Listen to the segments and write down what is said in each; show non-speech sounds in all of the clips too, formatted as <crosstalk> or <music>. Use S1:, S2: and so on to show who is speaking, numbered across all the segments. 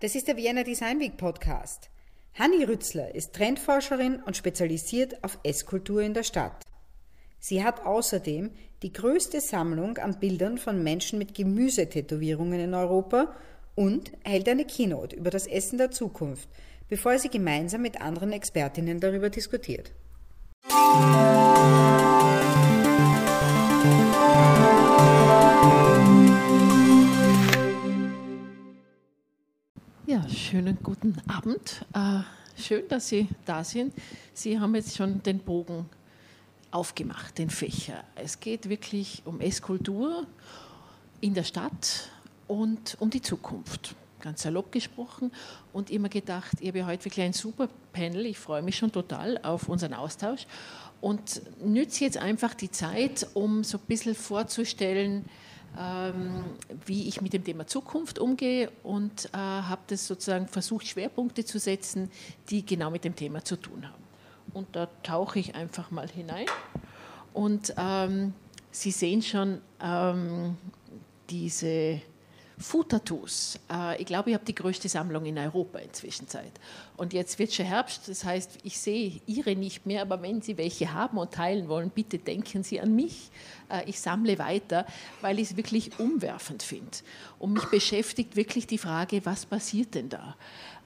S1: das ist der Vienna Design Week Podcast. Hanni Rützler ist Trendforscherin und spezialisiert auf Esskultur in der Stadt. Sie hat außerdem die größte Sammlung an Bildern von Menschen mit Gemüsetätowierungen in Europa und hält eine Keynote über das Essen der Zukunft, bevor sie gemeinsam mit anderen Expertinnen darüber diskutiert.
S2: Schönen guten Abend. Äh, schön, dass Sie da sind. Sie haben jetzt schon den Bogen aufgemacht, den Fächer. Es geht wirklich um Esskultur in der Stadt und um die Zukunft. Ganz salopp gesprochen und immer gedacht, ich habe heute wirklich ein super Panel. Ich freue mich schon total auf unseren Austausch und nütze jetzt einfach die Zeit, um so ein bisschen vorzustellen, wie ich mit dem Thema Zukunft umgehe und äh, habe das sozusagen versucht, Schwerpunkte zu setzen, die genau mit dem Thema zu tun haben. Und da tauche ich einfach mal hinein. Und ähm, Sie sehen schon ähm, diese Food-Tattoos. Äh, ich glaube, ich habe die größte Sammlung in Europa inzwischen. Und jetzt wird schon Herbst, das heißt, ich sehe Ihre nicht mehr, aber wenn Sie welche haben und teilen wollen, bitte denken Sie an mich. Äh, ich sammle weiter, weil ich es wirklich umwerfend finde. Und mich beschäftigt wirklich die Frage, was passiert denn da?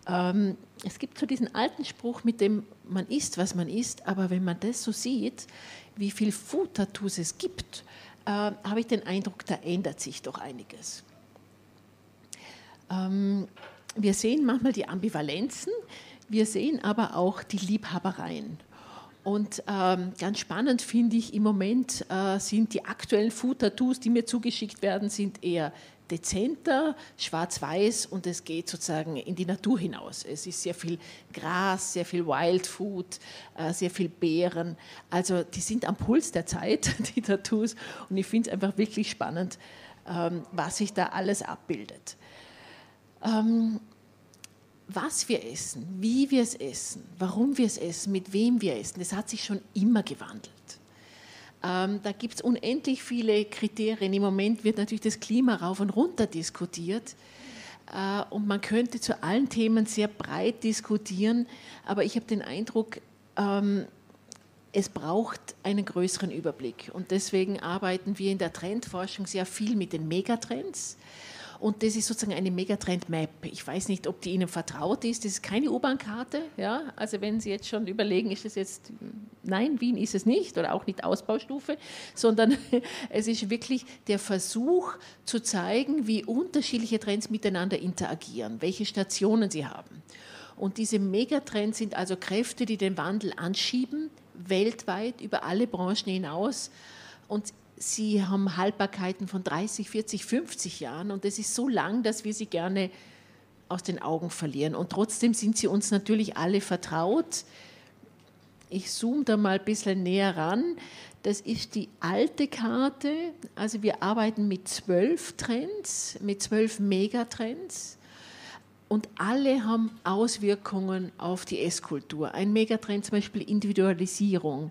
S2: Ähm, es gibt so diesen alten Spruch, mit dem man isst, was man isst, aber wenn man das so sieht, wie viel Food-Tattoos es gibt, äh, habe ich den Eindruck, da ändert sich doch einiges. Ähm, wir sehen manchmal die Ambivalenzen, wir sehen aber auch die Liebhabereien. Und ähm, ganz spannend finde ich im Moment äh, sind die aktuellen Food-Tattoos, die mir zugeschickt werden, sind eher dezenter, schwarz-weiß und es geht sozusagen in die Natur hinaus. Es ist sehr viel Gras, sehr viel Wildfood, äh, sehr viel Beeren. Also die sind am Puls der Zeit, <laughs> die Tattoos. Und ich finde es einfach wirklich spannend, ähm, was sich da alles abbildet. Ähm, was wir essen, wie wir es essen, warum wir es essen, mit wem wir essen, das hat sich schon immer gewandelt. Ähm, da gibt es unendlich viele Kriterien. Im Moment wird natürlich das Klima rauf und runter diskutiert. Äh, und man könnte zu allen Themen sehr breit diskutieren, aber ich habe den Eindruck, ähm, es braucht einen größeren Überblick. Und deswegen arbeiten wir in der Trendforschung sehr viel mit den Megatrends. Und das ist sozusagen eine Megatrend-Map. Ich weiß nicht, ob die Ihnen vertraut ist. Das ist keine U-Bahn-Karte. Ja? Also wenn Sie jetzt schon überlegen, ist das jetzt, nein, Wien ist es nicht oder auch nicht Ausbaustufe, sondern <laughs> es ist wirklich der Versuch zu zeigen, wie unterschiedliche Trends miteinander interagieren, welche Stationen sie haben. Und diese Megatrends sind also Kräfte, die den Wandel anschieben, weltweit über alle Branchen hinaus. Und sie haben Haltbarkeiten von 30, 40, 50 Jahren und das ist so lang, dass wir sie gerne aus den Augen verlieren. Und trotzdem sind sie uns natürlich alle vertraut. Ich zoome da mal ein bisschen näher ran. Das ist die alte Karte. Also wir arbeiten mit zwölf Trends, mit zwölf Megatrends. Und alle haben Auswirkungen auf die Esskultur. Ein Megatrend zum Beispiel Individualisierung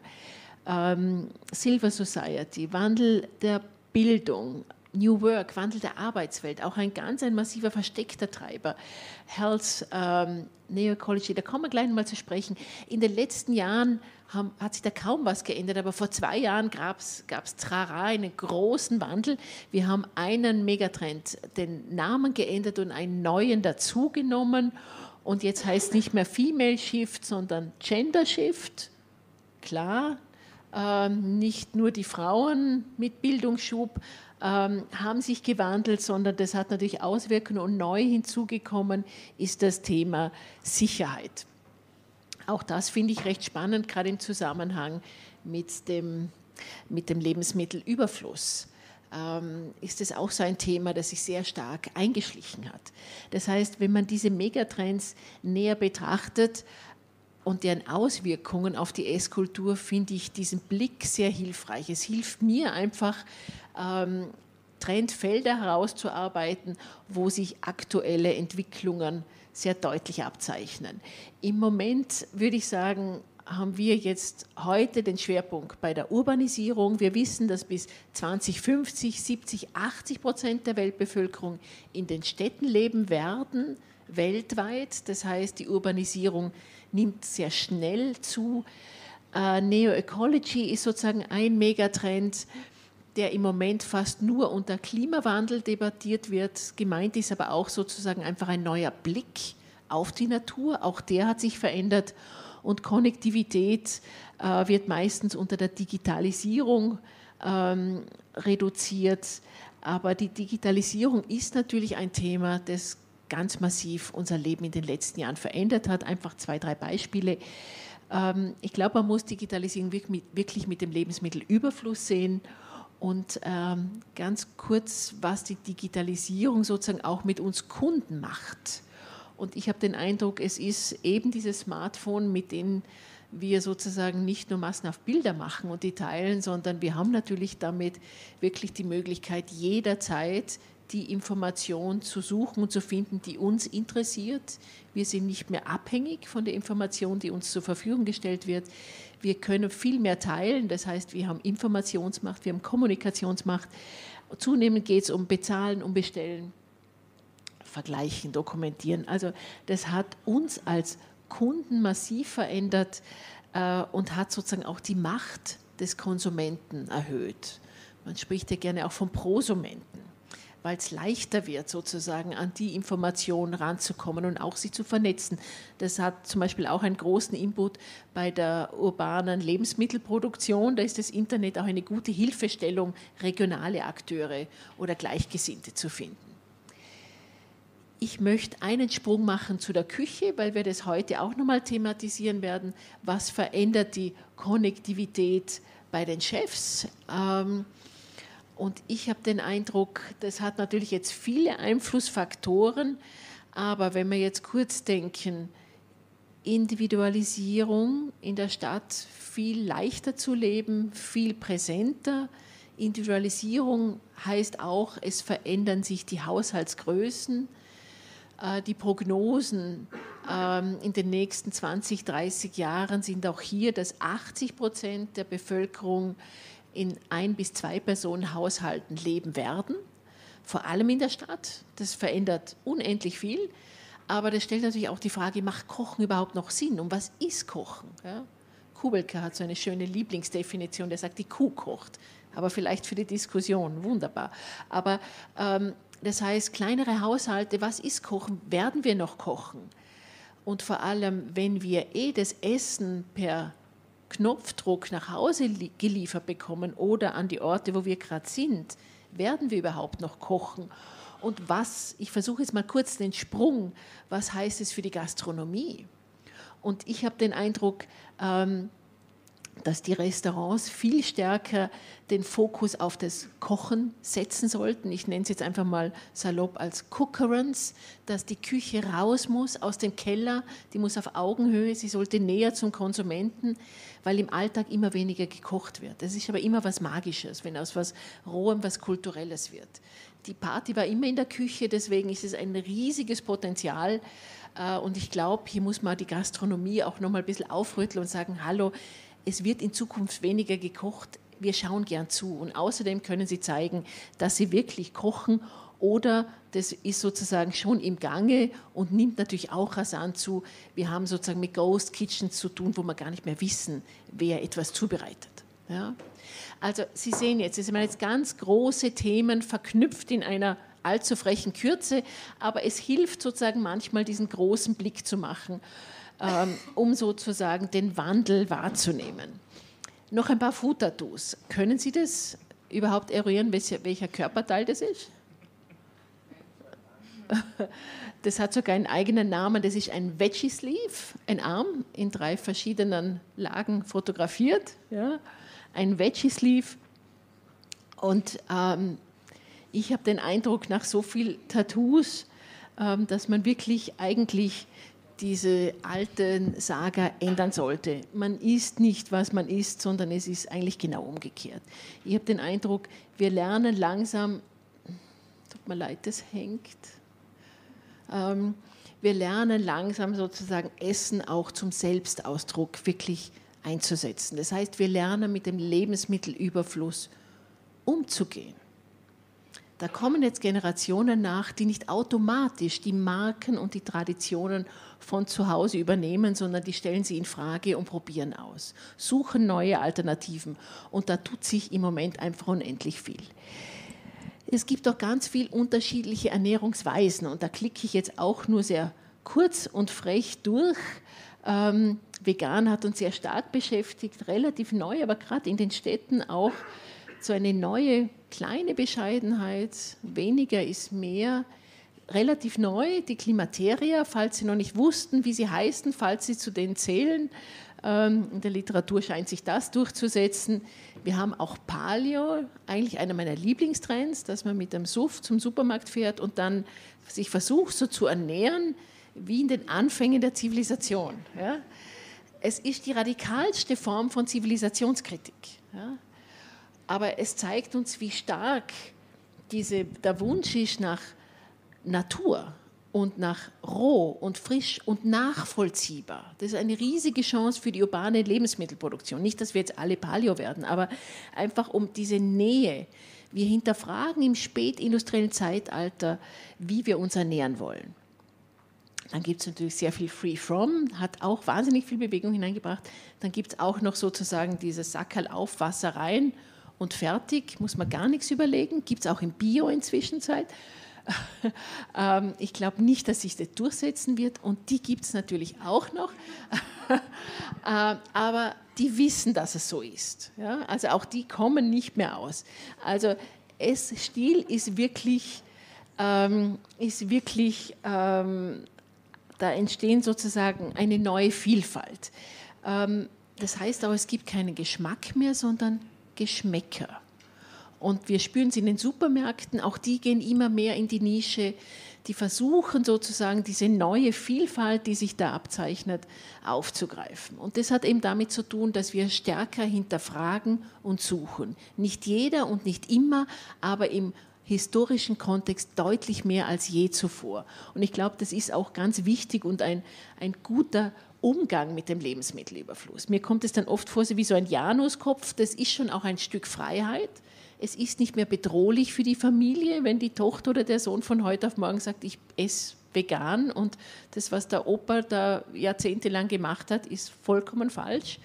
S2: ähm, Silver Society, Wandel der Bildung, New Work, Wandel der Arbeitswelt, auch ein ganz ein massiver versteckter Treiber. Health, ähm, Neo-Ecology, da kommen wir gleich mal zu sprechen. In den letzten Jahren haben, hat sich da kaum was geändert, aber vor zwei Jahren gab es Trara, einen großen Wandel. Wir haben einen Megatrend, den Namen geändert und einen neuen dazugenommen. Und jetzt heißt nicht mehr Female Shift, sondern Gender Shift. Klar, nicht nur die Frauen mit Bildungsschub ähm, haben sich gewandelt, sondern das hat natürlich Auswirkungen und neu hinzugekommen ist das Thema Sicherheit. Auch das finde ich recht spannend, gerade im Zusammenhang mit dem, mit dem Lebensmittelüberfluss ähm, ist es auch so ein Thema, das sich sehr stark eingeschlichen hat. Das heißt, wenn man diese Megatrends näher betrachtet, und deren Auswirkungen auf die Esskultur finde ich diesen Blick sehr hilfreich. Es hilft mir einfach, ähm, Trendfelder herauszuarbeiten, wo sich aktuelle Entwicklungen sehr deutlich abzeichnen. Im Moment würde ich sagen, haben wir jetzt heute den Schwerpunkt bei der Urbanisierung. Wir wissen, dass bis 2050 70, 80 Prozent der Weltbevölkerung in den Städten leben werden, weltweit. Das heißt, die Urbanisierung nimmt sehr schnell zu. Äh, Neoecology ist sozusagen ein Megatrend, der im Moment fast nur unter Klimawandel debattiert wird. Gemeint ist aber auch sozusagen einfach ein neuer Blick auf die Natur. Auch der hat sich verändert und Konnektivität äh, wird meistens unter der Digitalisierung ähm, reduziert. Aber die Digitalisierung ist natürlich ein Thema, das ganz massiv unser Leben in den letzten Jahren verändert hat. Einfach zwei, drei Beispiele. Ähm, ich glaube, man muss Digitalisierung wirklich mit dem Lebensmittelüberfluss sehen. Und ähm, ganz kurz, was die Digitalisierung sozusagen auch mit uns Kunden macht. Und ich habe den Eindruck, es ist eben dieses Smartphone, mit dem wir sozusagen nicht nur massenhaft Bilder machen und die teilen, sondern wir haben natürlich damit wirklich die Möglichkeit, jederzeit die Information zu suchen und zu finden, die uns interessiert. Wir sind nicht mehr abhängig von der Information, die uns zur Verfügung gestellt wird. Wir können viel mehr teilen, das heißt, wir haben Informationsmacht, wir haben Kommunikationsmacht. Zunehmend geht es um Bezahlen, um Bestellen vergleichen, dokumentieren. Also das hat uns als Kunden massiv verändert äh, und hat sozusagen auch die Macht des Konsumenten erhöht. Man spricht ja gerne auch von Prosumenten, weil es leichter wird, sozusagen an die Informationen ranzukommen und auch sie zu vernetzen. Das hat zum Beispiel auch einen großen Input bei der urbanen Lebensmittelproduktion. Da ist das Internet auch eine gute Hilfestellung, regionale Akteure oder Gleichgesinnte zu finden. Ich möchte einen Sprung machen zu der Küche, weil wir das heute auch nochmal thematisieren werden. Was verändert die Konnektivität bei den Chefs? Ähm, und ich habe den Eindruck, das hat natürlich jetzt viele Einflussfaktoren, aber wenn wir jetzt kurz denken, Individualisierung in der Stadt viel leichter zu leben, viel präsenter. Individualisierung heißt auch, es verändern sich die Haushaltsgrößen. Äh, die Prognosen ähm, in den nächsten 20, 30 Jahren sind auch hier, dass 80 Prozent der Bevölkerung in ein bis zwei Personen Haushalten leben werden, vor allem in der Stadt. Das verändert unendlich viel, aber das stellt natürlich auch die Frage, macht Kochen überhaupt noch Sinn? Und was ist Kochen? Ja? Kubelka hat so eine schöne Lieblingsdefinition, der sagt, die Kuh kocht. Aber vielleicht für die Diskussion, wunderbar. Aber ähm, das heißt, kleinere Haushalte, was ist Kochen? Werden wir noch kochen? Und vor allem, wenn wir eh das Essen per Knopfdruck nach Hause geliefert bekommen oder an die Orte, wo wir gerade sind, werden wir überhaupt noch kochen? Und was, ich versuche jetzt mal kurz den Sprung, was heißt es für die Gastronomie? Und ich habe den Eindruck, ähm, dass die Restaurants viel stärker den Fokus auf das Kochen setzen sollten. Ich nenne es jetzt einfach mal salopp als Cookerance, dass die Küche raus muss aus dem Keller, die muss auf Augenhöhe, sie sollte näher zum Konsumenten, weil im Alltag immer weniger gekocht wird. Es ist aber immer was Magisches, wenn aus was Rohem was Kulturelles wird. Die Party war immer in der Küche, deswegen ist es ein riesiges Potenzial. Äh, und ich glaube, hier muss man die Gastronomie auch noch mal ein bisschen aufrütteln und sagen, hallo, es wird in Zukunft weniger gekocht. Wir schauen gern zu. Und außerdem können Sie zeigen, dass Sie wirklich kochen oder das ist sozusagen schon im Gange und nimmt natürlich auch rasant zu. Wir haben sozusagen mit Ghost Kitchens zu tun, wo wir gar nicht mehr wissen, wer etwas zubereitet. Ja? Also Sie sehen jetzt, es sind jetzt ganz große Themen verknüpft in einer allzu frechen Kürze, aber es hilft sozusagen manchmal diesen großen Blick zu machen um sozusagen den Wandel wahrzunehmen. Noch ein paar Food-Tattoos. Können Sie das überhaupt eruieren, welcher Körperteil das ist? <laughs> Das hat sogar einen eigenen Namen. Das ist ein Veggie Sleeve, ein Arm in drei verschiedenen Lagen fotografiert. Ja. Ein Veggie Sleeve. Und ähm, ich habe den Eindruck, nach so viel Tattoos, ähm, dass man wirklich eigentlich diese alten Saga ändern sollte. Man ist nicht, was man ist, sondern es ist eigentlich genau umgekehrt. Ich habe den Eindruck, wir lernen langsam, tut mir leid, das hängt. Ähm, wir lernen langsam sozusagen Essen auch zum Selbstausdruck wirklich einzusetzen. Das heißt, wir lernen mit dem Lebensmittelüberfluss umzugehen. Da kommen jetzt Generationen nach, die nicht automatisch die Marken und die Traditionen von zu Hause übernehmen, sondern die stellen sie in Frage und probieren aus, suchen neue Alternativen. Und da tut sich im Moment einfach unendlich viel. Es gibt auch ganz viel unterschiedliche Ernährungsweisen und da klicke ich jetzt auch nur sehr kurz und frech durch. Ähm, vegan hat uns sehr stark beschäftigt, relativ neu, aber gerade in den Städten auch so eine neue kleine Bescheidenheit. Weniger ist mehr. Relativ neu, die Klimateria, falls Sie noch nicht wussten, wie sie heißen, falls Sie zu denen zählen. Ähm, in der Literatur scheint sich das durchzusetzen. Wir haben auch Paleo, eigentlich einer meiner Lieblingstrends, dass man mit einem Suff zum Supermarkt fährt und dann sich versucht, so zu ernähren wie in den Anfängen der Zivilisation. Es ist die radikalste Form von Zivilisationskritik. Aber es zeigt uns, wie stark diese, der Wunsch ist nach Natur und nach roh und frisch und nachvollziehbar. Das ist eine riesige Chance für die urbane Lebensmittelproduktion. Nicht, dass wir jetzt alle Paleo werden, aber einfach um diese Nähe. Wir hinterfragen im spätindustriellen Zeitalter, wie wir uns ernähren wollen. Dann gibt es natürlich sehr viel Free From, hat auch wahnsinnig viel Bewegung hineingebracht. Dann gibt es auch noch sozusagen dieses Sackerl auf, Wasser rein und fertig, muss man gar nichts überlegen. Gibt es auch im Bio inzwischen Zeit. <laughs> Ähm, ich glaube nicht, dass sich das durchsetzen wird und die gibt es natürlich auch noch. <laughs> Äh, aber die wissen, dass es so ist. Also auch die kommen nicht mehr aus. Also Essstil ist wirklich, ähm, ist wirklich ähm, da entstehen sozusagen eine neue Vielfalt. Ähm, das heißt aber, es gibt keinen Geschmack mehr, sondern Geschmäcker. Und wir spüren es in den Supermärkten, auch die gehen immer mehr in die Nische, die versuchen sozusagen diese neue Vielfalt, die sich da abzeichnet, aufzugreifen. Und das hat eben damit zu tun, dass wir stärker hinterfragen und suchen. Nicht jeder und nicht immer, aber im historischen Kontext deutlich mehr als je zuvor. Und ich glaube, das ist auch ganz wichtig und ein, ein guter Umgang mit dem Lebensmittelüberfluss. Mir kommt es dann oft vor, wie so ein Januskopf, das ist schon auch ein Stück Freiheit. Es ist nicht mehr bedrohlich für die Familie, wenn die Tochter oder der Sohn von heute auf morgen sagt, ich esse vegan und das, was der Opa da jahrzehntelang gemacht hat, ist vollkommen falsch.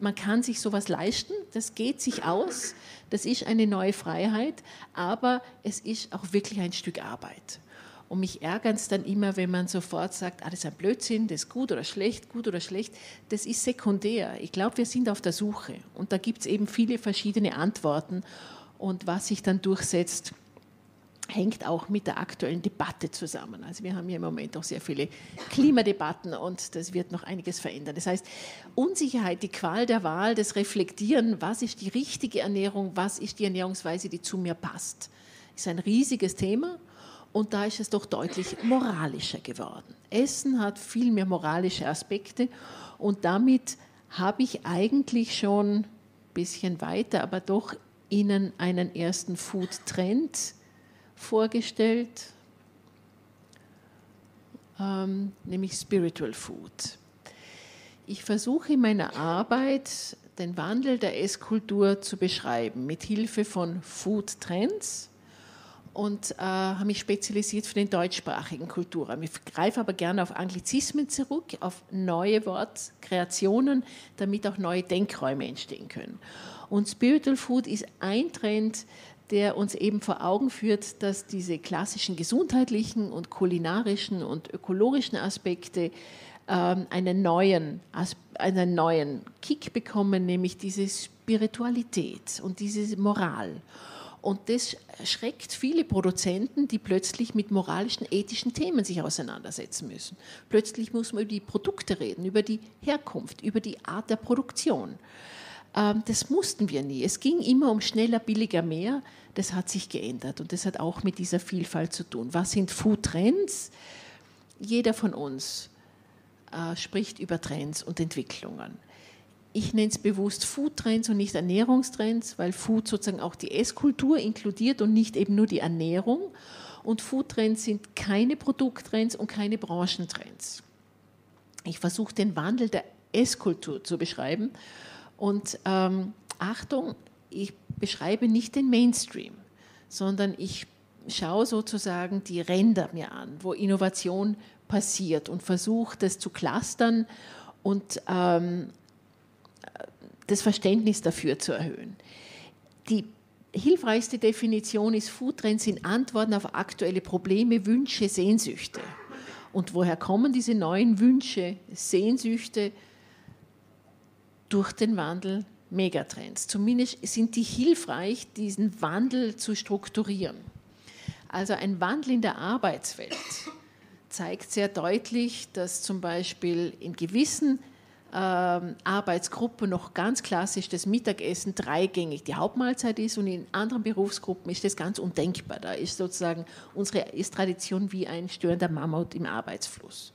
S2: Man kann sich sowas leisten, das geht sich aus, das ist eine neue Freiheit, aber es ist auch wirklich ein Stück Arbeit. Und mich ärgert es dann immer, wenn man sofort sagt, ah, das ist ein Blödsinn, das ist gut oder schlecht, gut oder schlecht. Das ist sekundär. Ich glaube, wir sind auf der Suche. Und da gibt es eben viele verschiedene Antworten. Und was sich dann durchsetzt, hängt auch mit der aktuellen Debatte zusammen. Also wir haben ja im Moment auch sehr viele Klimadebatten und das wird noch einiges verändern. Das heißt, Unsicherheit, die Qual der Wahl, das Reflektieren, was ist die richtige Ernährung, was ist die Ernährungsweise, die zu mir passt, ist ein riesiges Thema und da ist es doch deutlich moralischer geworden. Essen hat viel mehr moralische Aspekte und damit habe ich eigentlich schon ein bisschen weiter, aber doch Ihnen einen ersten Food-Trend vorgestellt, ähm, nämlich Spiritual Food. Ich versuche in meiner Arbeit den Wandel der Esskultur zu beschreiben mit Hilfe von Food Trends und äh, habe mich spezialisiert für den deutschsprachigen Kulturraum. Ich greife aber gerne auf Anglizismen zurück, auf neue Wortkreationen, damit auch neue Denkräume entstehen können. Und Spiritual Food ist ein Trend, der uns eben vor Augen führt, dass diese klassischen gesundheitlichen und kulinarischen und ökologischen Aspekte ähm, einen, neuen, einen neuen Kick bekommen, nämlich diese Spiritualität und diese Moral. Und das schreckt viele Produzenten, die plötzlich mit moralischen, ethischen Themen sich auseinandersetzen müssen. Plötzlich muss man über die Produkte reden, über die Herkunft, über die Art der Produktion. Ähm, das mussten wir nie. Es ging immer um schneller, billiger, mehr. Das hat sich geändert und das hat auch mit dieser Vielfalt zu tun. Was sind Food Trends? Jeder von uns äh, spricht über Trends und Entwicklungen ich nenne es bewusst Food-Trends und nicht Ernährungstrends, weil Food sozusagen auch die Esskultur inkludiert und nicht eben nur die Ernährung. Und Foodtrends sind keine Produkttrends und keine Branchentrends. Ich versuche den Wandel der Esskultur zu beschreiben. Und ähm, Achtung, ich beschreibe nicht den Mainstream, sondern ich schaue sozusagen die Ränder mir an, wo Innovation passiert und versuche das zu clustern und ähm, das Verständnis dafür zu erhöhen. Die hilfreichste Definition ist Foodtrends sind Antworten auf aktuelle Probleme, Wünsche, Sehnsüchte. Und woher kommen diese neuen Wünsche, Sehnsüchte? Durch den Wandel Megatrends. Zumindest sind die hilfreich, diesen Wandel zu strukturieren. Also ein Wandel in der Arbeitswelt zeigt sehr deutlich, dass zum Beispiel in gewissen Arbeitsgruppen noch ganz klassisch das Mittagessen dreigängig die Hauptmahlzeit ist und in anderen Berufsgruppen ist das ganz undenkbar. Da ist sozusagen unsere ist Tradition wie ein störender Mammut im Arbeitsfluss.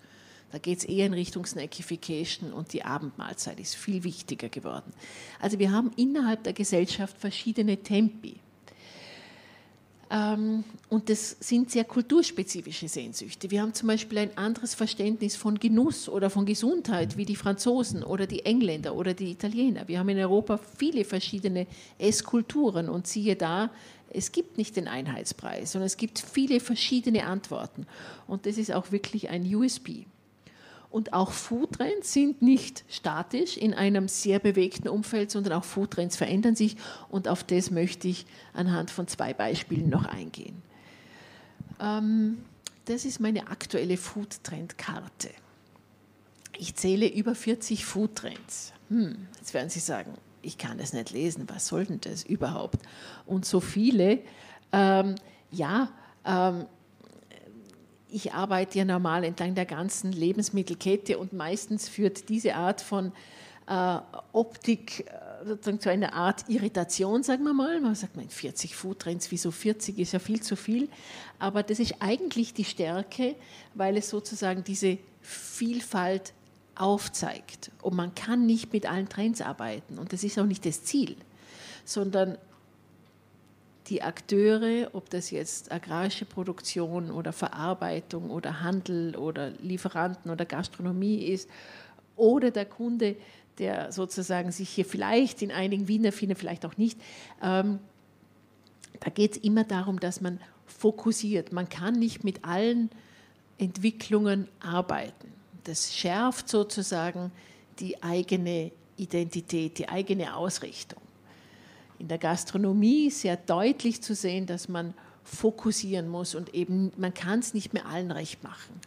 S2: Da geht es eher in Richtung Snackification und die Abendmahlzeit ist viel wichtiger geworden. Also wir haben innerhalb der Gesellschaft verschiedene Tempi. Ähm, und das sind sehr kulturspezifische Sehnsüchte. Wir haben zum Beispiel ein anderes Verständnis von Genuss oder von Gesundheit wie die Franzosen oder die Engländer oder die Italiener. Wir haben in Europa viele verschiedene Esskulturen und siehe da, es gibt nicht den Einheitspreis, sondern es gibt viele verschiedene Antworten. Und das ist auch wirklich ein USP. Und auch Foodtrends sind nicht statisch in einem sehr bewegten Umfeld, sondern auch Foodtrends verändern sich. Und auf das möchte ich anhand von zwei Beispielen noch eingehen. Ähm, das ist meine aktuelle Foodtrend-Karte. Ich zähle über 40 Foodtrends. Hm, jetzt werden Sie sagen, ich kann das nicht lesen, was soll denn das überhaupt? Und so viele, ähm, ja, ähm, ich arbeite ja normal entlang der ganzen Lebensmittelkette und meistens führt diese Art von äh, Optik äh, sozusagen zu einer Art Irritation, sagen wir mal. Man sagt, man 40 Foodtrends, wieso 40 ist ja viel zu viel. Aber das ist eigentlich die Stärke, weil es sozusagen diese Vielfalt aufzeigt. Und man kann nicht mit allen Trends arbeiten. Und das ist auch nicht das Ziel, sondern die Akteure, ob das jetzt agrarische Produktion oder Verarbeitung oder Handel oder Lieferanten oder Gastronomie ist, oder der Kunde, der sozusagen sich hier vielleicht in einigen Wiener findet, vielleicht auch nicht. Ähm, da geht es immer darum, dass man fokussiert. Man kann nicht mit allen Entwicklungen arbeiten. Das schärft sozusagen die eigene Identität, die eigene Ausrichtung in der Gastronomie sehr deutlich zu sehen, dass man fokussieren muss und eben man kann es nicht mehr allen recht machen.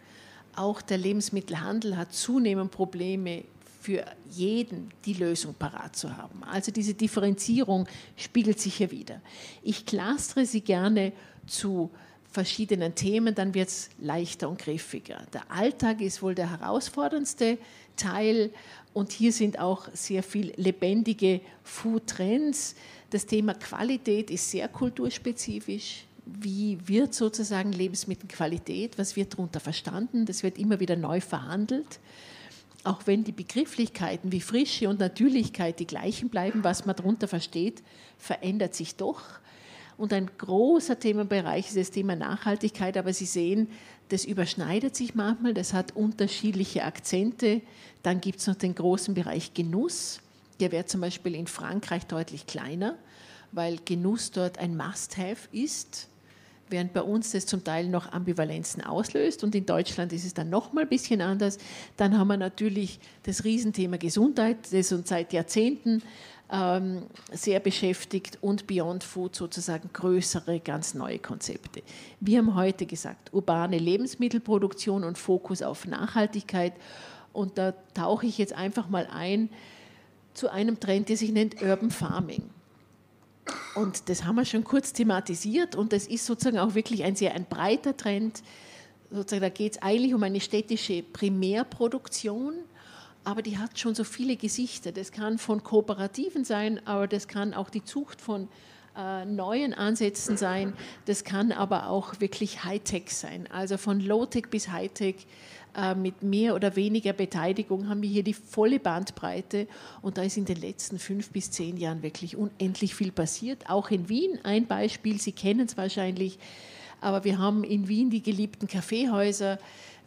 S2: Auch der Lebensmittelhandel hat zunehmend Probleme für jeden die Lösung parat zu haben. Also diese Differenzierung spiegelt sich hier wieder. Ich clustere sie gerne zu verschiedenen Themen, dann wird es leichter und griffiger. Der Alltag ist wohl der herausforderndste Teil und hier sind auch sehr viel lebendige Food-Trends. Das Thema Qualität ist sehr kulturspezifisch. Wie wird sozusagen Lebensmittelqualität, was wird darunter verstanden? Das wird immer wieder neu verhandelt. Auch wenn die Begrifflichkeiten wie Frische und Natürlichkeit die gleichen bleiben, was man darunter versteht, verändert sich doch. Und ein großer Themenbereich ist das Thema Nachhaltigkeit, aber Sie sehen, das überschneidet sich manchmal, das hat unterschiedliche Akzente. Dann gibt es noch den großen Bereich Genuss. Der wäre zum Beispiel in Frankreich deutlich kleiner, weil Genuss dort ein Must-Have ist, während bei uns das zum Teil noch Ambivalenzen auslöst und in Deutschland ist es dann noch mal ein bisschen anders. Dann haben wir natürlich das Riesenthema Gesundheit, das uns seit Jahrzehnten ähm, sehr beschäftigt und Beyond Food sozusagen größere, ganz neue Konzepte. Wir haben heute gesagt, urbane Lebensmittelproduktion und Fokus auf Nachhaltigkeit und da tauche ich jetzt einfach mal ein zu einem Trend, der sich nennt Urban Farming. Und das haben wir schon kurz thematisiert und das ist sozusagen auch wirklich ein sehr ein breiter Trend. Sozusagen, da geht es eigentlich um eine städtische Primärproduktion, aber die hat schon so viele Gesichter. Das kann von Kooperativen sein, aber das kann auch die Zucht von äh, neuen Ansätzen sein. Das kann aber auch wirklich Hightech sein, also von Low-Tech bis Hightech mit mehr oder weniger Beteiligung haben wir hier die volle Bandbreite und da ist in den letzten fünf bis zehn Jahren wirklich unendlich viel passiert. Auch in Wien ein Beispiel, Sie kennen es wahrscheinlich, aber wir haben in Wien die geliebten Kaffeehäuser.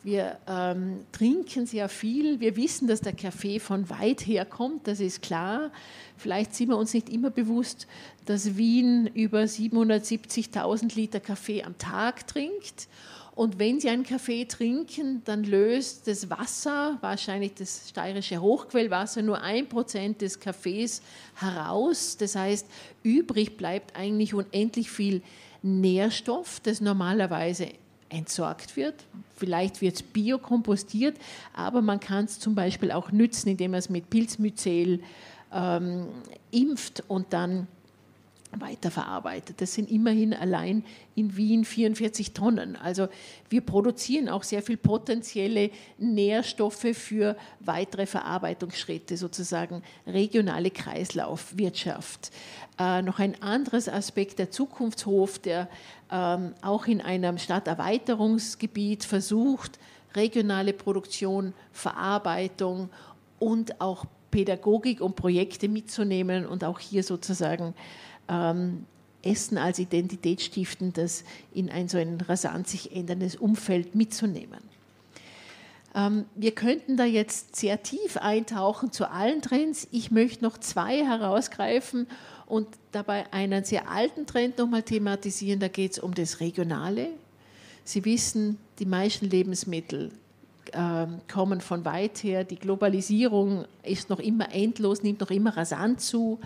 S2: Wir ähm, trinken sehr viel. Wir wissen, dass der Kaffee von weit her kommt, das ist klar. Vielleicht sind wir uns nicht immer bewusst, dass Wien über 770.000 Liter Kaffee am Tag trinkt. Und wenn Sie einen Kaffee trinken, dann löst das Wasser, wahrscheinlich das steirische Hochquellwasser, nur ein Prozent des Kaffees heraus. Das heißt, übrig bleibt eigentlich unendlich viel Nährstoff, das normalerweise entsorgt wird. Vielleicht wird es biokompostiert, aber man kann es zum Beispiel auch nützen, indem man es mit Pilzmyzel ähm, impft und dann weiterverarbeitet. Das sind immerhin allein in Wien 44 Tonnen. Also wir produzieren auch sehr viel potenzielle Nährstoffe für weitere Verarbeitungsschritte, sozusagen regionale Kreislaufwirtschaft. Äh, noch ein anderes Aspekt, der Zukunftshof, der ähm, auch in einem Stadterweiterungsgebiet versucht, regionale Produktion, Verarbeitung und auch Pädagogik und Projekte mitzunehmen und auch hier sozusagen ähm, Essen als identitätsstiftendes in ein so ein rasant sich änderndes Umfeld mitzunehmen. Ähm, wir könnten da jetzt sehr tief eintauchen zu allen Trends. Ich möchte noch zwei herausgreifen und dabei einen sehr alten Trend nochmal thematisieren. Da geht es um das Regionale. Sie wissen, die meisten Lebensmittel äh, kommen von weit her. Die Globalisierung ist noch immer endlos, nimmt noch immer rasant zu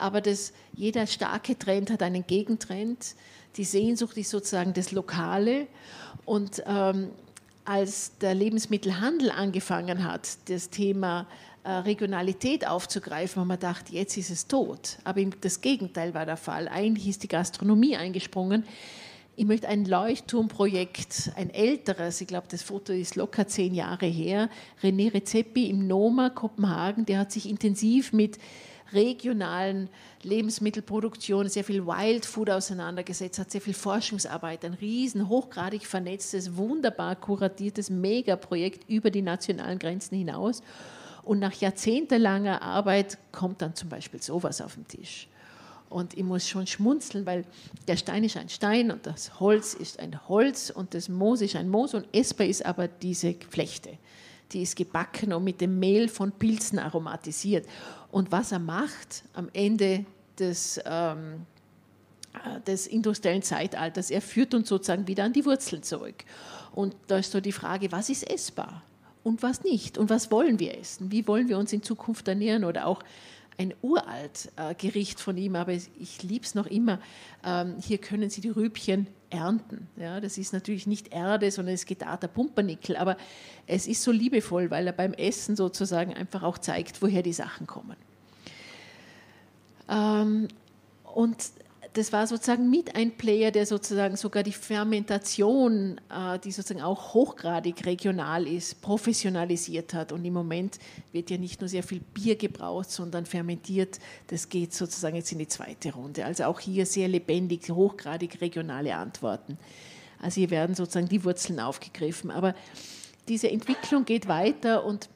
S2: aber das, jeder starke Trend hat einen Gegentrend. Die Sehnsucht ist sozusagen das Lokale. Und ähm, als der Lebensmittelhandel angefangen hat, das Thema äh, Regionalität aufzugreifen, haben wir gedacht, jetzt ist es tot. Aber das Gegenteil war der Fall. Eigentlich ist die Gastronomie eingesprungen. Ich möchte ein Leuchtturmprojekt, ein älteres, ich glaube, das Foto ist locker zehn Jahre her, René Rezepi im Noma Kopenhagen, der hat sich intensiv mit regionalen Lebensmittelproduktion, sehr viel Wildfood auseinandergesetzt, hat sehr viel Forschungsarbeit, ein riesen, hochgradig vernetztes, wunderbar kuratiertes Megaprojekt über die nationalen Grenzen hinaus. Und nach jahrzehntelanger Arbeit kommt dann zum Beispiel sowas auf den Tisch. Und ich muss schon schmunzeln, weil der Stein ist ein Stein und das Holz ist ein Holz und das Moos ist ein Moos und essbar ist aber diese Flechte. Die ist gebacken und mit dem Mehl von Pilzen aromatisiert. Und was er macht am Ende des, ähm, äh, des industriellen Zeitalters, er führt uns sozusagen wieder an die Wurzeln zurück. Und da ist so die Frage, was ist essbar und was nicht? Und was wollen wir essen? Wie wollen wir uns in Zukunft ernähren? Oder auch ein uralt äh, Gericht von ihm, aber ich liebe es noch immer. Ähm, hier können Sie die Rübchen ernten. Ja, das ist natürlich nicht Erde, sondern es geht der Pumpernickel, aber es ist so liebevoll, weil er beim Essen sozusagen einfach auch zeigt, woher die Sachen kommen. Ähm, und das war sozusagen mit ein Player, der sozusagen sogar die Fermentation, äh, die sozusagen auch hochgradig regional ist, professionalisiert hat. Und im Moment wird ja nicht nur sehr viel Bier gebraucht, sondern fermentiert. Das geht sozusagen jetzt in die zweite Runde. Also auch hier sehr lebendig, hochgradig regionale Antworten. Also hier werden sozusagen die Wurzeln aufgegriffen. Aber diese Entwicklung geht weiter und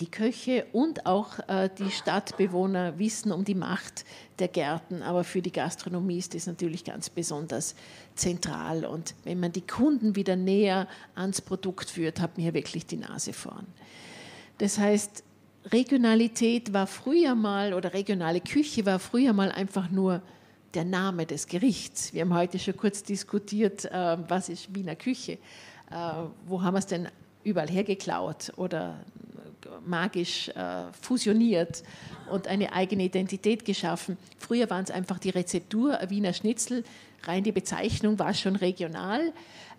S2: die Köche und auch äh, die Stadtbewohner wissen um die Macht der Gärten, aber für die Gastronomie ist das natürlich ganz besonders zentral. Und wenn man die Kunden wieder näher ans Produkt führt, hat man hier wirklich die Nase vorn. Das heißt, Regionalität war früher mal, oder regionale Küche war früher mal einfach nur der Name des Gerichts. Wir haben heute schon kurz diskutiert, äh, was ist Wiener Küche. Äh, wo haben wir es denn überall hergeklaut oder magisch äh, fusioniert und eine eigene Identität geschaffen. Früher waren es einfach die Rezeptur, Wiener Schnitzel, rein die Bezeichnung war schon regional.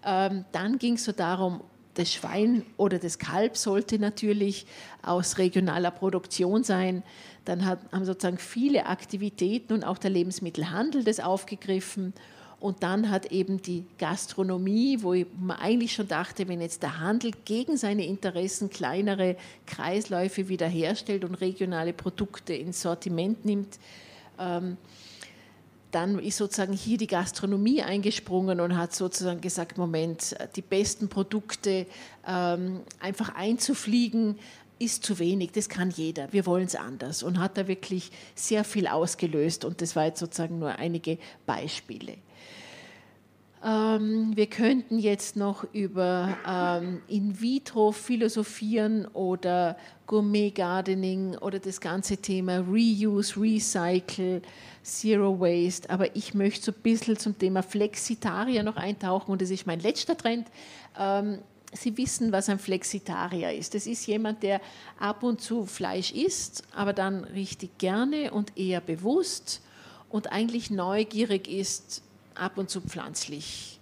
S2: Ähm, dann ging es so darum, das Schwein oder das Kalb sollte natürlich aus regionaler Produktion sein. Dann haben sozusagen viele Aktivitäten und auch der Lebensmittelhandel das aufgegriffen. Und dann hat eben die Gastronomie, wo man eigentlich schon dachte, wenn jetzt der Handel gegen seine Interessen kleinere Kreisläufe wiederherstellt und regionale Produkte ins Sortiment nimmt, ähm, dann ist sozusagen hier die Gastronomie eingesprungen und hat sozusagen gesagt, Moment, die besten Produkte ähm, einfach einzufliegen, ist zu wenig, das kann jeder, wir wollen es anders. Und hat da wirklich sehr viel ausgelöst. Und das war jetzt sozusagen nur einige Beispiele. Ähm, wir könnten jetzt noch über ähm, In-vitro philosophieren oder Gourmet Gardening oder das ganze Thema Reuse, Recycle, Zero Waste. Aber ich möchte so ein bisschen zum Thema Flexitarier noch eintauchen und das ist mein letzter Trend. Ähm, Sie wissen, was ein Flexitarier ist. Das ist jemand, der ab und zu Fleisch isst, aber dann richtig gerne und eher bewusst und eigentlich neugierig ist, ab und zu pflanzlich.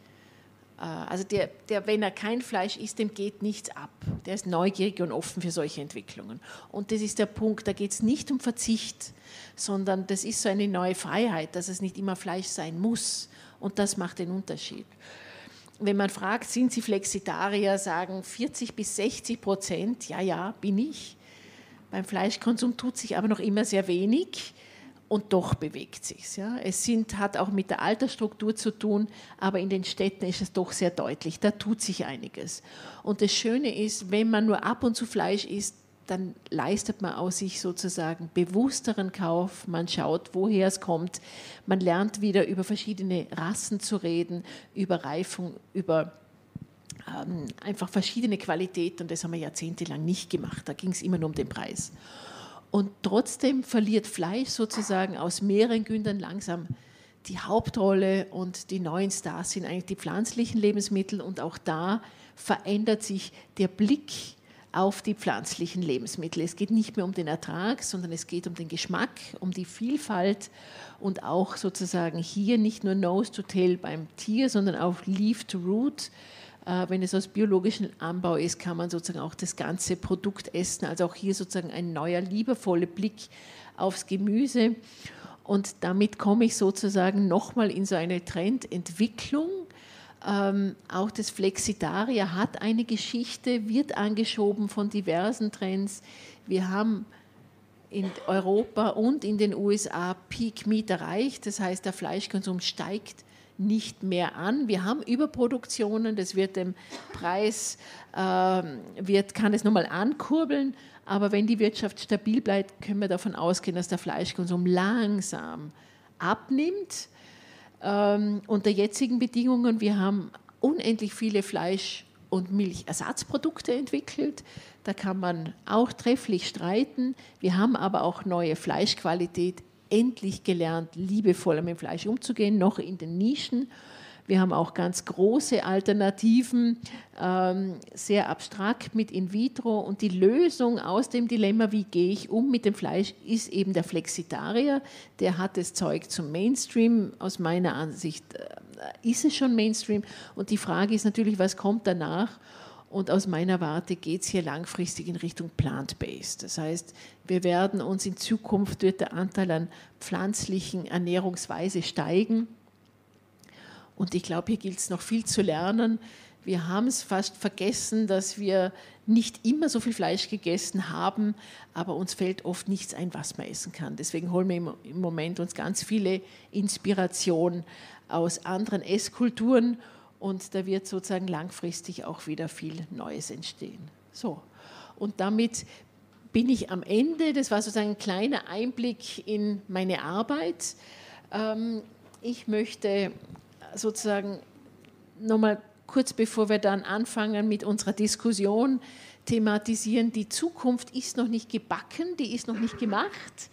S2: Äh, also der, der, wenn er kein Fleisch isst, dem geht nichts ab. Der ist neugierig und offen für solche Entwicklungen. Und das ist der Punkt, da geht es nicht um Verzicht, sondern das ist so eine neue Freiheit, dass es nicht immer Fleisch sein muss. Und das macht den Unterschied wenn man fragt, sind Sie Flexitarier, sagen 40 bis 60 Prozent, ja, ja, bin ich. Beim Fleischkonsum tut sich aber noch immer sehr wenig und doch bewegt sich ja. Es sind, hat auch mit der Altersstruktur zu tun, aber in den Städten ist es doch sehr deutlich, da tut sich einiges. Und das Schöne ist, wenn man nur ab und zu Fleisch isst, dann leistet man aus sich sozusagen bewussteren Kauf. Man schaut, woher es kommt. Man lernt wieder über verschiedene Rassen zu reden, über Reifung, über ähm, einfach verschiedene Qualitäten. Und das haben wir jahrzehntelang nicht gemacht. Da ging es immer nur um den Preis. Und trotzdem verliert Fleisch sozusagen aus mehreren Gründen langsam die Hauptrolle und die neuen Stars sind eigentlich die pflanzlichen Lebensmittel und auch da verändert sich der Blick auf die pflanzlichen Lebensmittel. Es geht nicht mehr um den Ertrag, sondern es geht um den Geschmack, um die Vielfalt und auch sozusagen hier nicht nur Nose to Tail beim Tier, sondern auch Leaf to Root. Äh, wenn es aus biologischem Anbau ist, kann man sozusagen auch das ganze Produkt essen. Also auch hier sozusagen ein neuer, liebevoller Blick aufs Gemüse. Und damit komme ich sozusagen nochmal in so eine Trendentwicklung ähm, auch das Flexitaria hat eine Geschichte, wird angeschoben von diversen Trends. Wir haben in Europa und in den USA Peak Meat erreicht, das heißt, der Fleischkonsum steigt nicht mehr an. Wir haben Überproduktionen, das wird dem Preis, äh, wird, kann es nochmal ankurbeln, aber wenn die Wirtschaft stabil bleibt, können wir davon ausgehen, dass der Fleischkonsum langsam abnimmt ähm, unter jetzigen Bedingungen. Wir haben unendlich viele Fleisch- und Milchersatzprodukte entwickelt. Da kann man auch trefflich streiten. Wir haben aber auch neue Fleischqualität endlich gelernt, liebevoller mit Fleisch umzugehen, noch in den Nischen. Wir haben auch ganz große Alternativen, ähm, sehr abstrakt mit In vitro. Und die Lösung aus dem Dilemma, wie gehe ich um mit dem Fleisch, ist eben der Flexitarier. Der hat das Zeug zum Mainstream. Aus meiner Ansicht äh, ist es schon Mainstream. Und die Frage ist natürlich, was kommt danach? Und aus meiner Warte geht es hier langfristig in Richtung plant-based. Das heißt, wir werden uns in Zukunft, wird der Anteil an pflanzlichen Ernährungsweise steigen. Und ich glaube, hier gilt es noch viel zu lernen. Wir haben es fast vergessen, dass wir nicht immer so viel Fleisch gegessen haben, aber uns fällt oft nichts ein, was man essen kann. Deswegen holen wir im Moment uns ganz viele Inspirationen aus anderen Esskulturen und da wird sozusagen langfristig auch wieder viel Neues entstehen. So, und damit bin ich am Ende. Das war sozusagen ein kleiner Einblick in meine Arbeit. Ähm, ich möchte sozusagen nochmal kurz bevor wir dann anfangen mit unserer Diskussion, thematisieren, die Zukunft ist noch nicht gebacken, die ist noch nicht gemacht.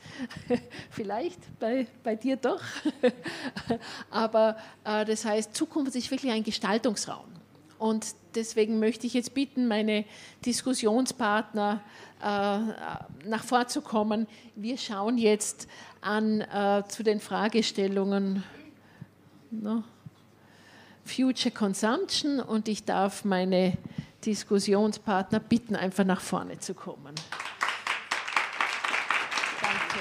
S2: <laughs> Vielleicht bei, bei dir doch. <laughs> Aber äh, das heißt, Zukunft ist wirklich ein Gestaltungsraum. Und deswegen möchte ich jetzt bitten, meine Diskussionspartner äh, nach vorzukommen. Wir schauen jetzt an äh, zu den Fragestellungen. No? Future Consumption und ich darf meine Diskussionspartner bitten, einfach nach vorne zu kommen. Danke.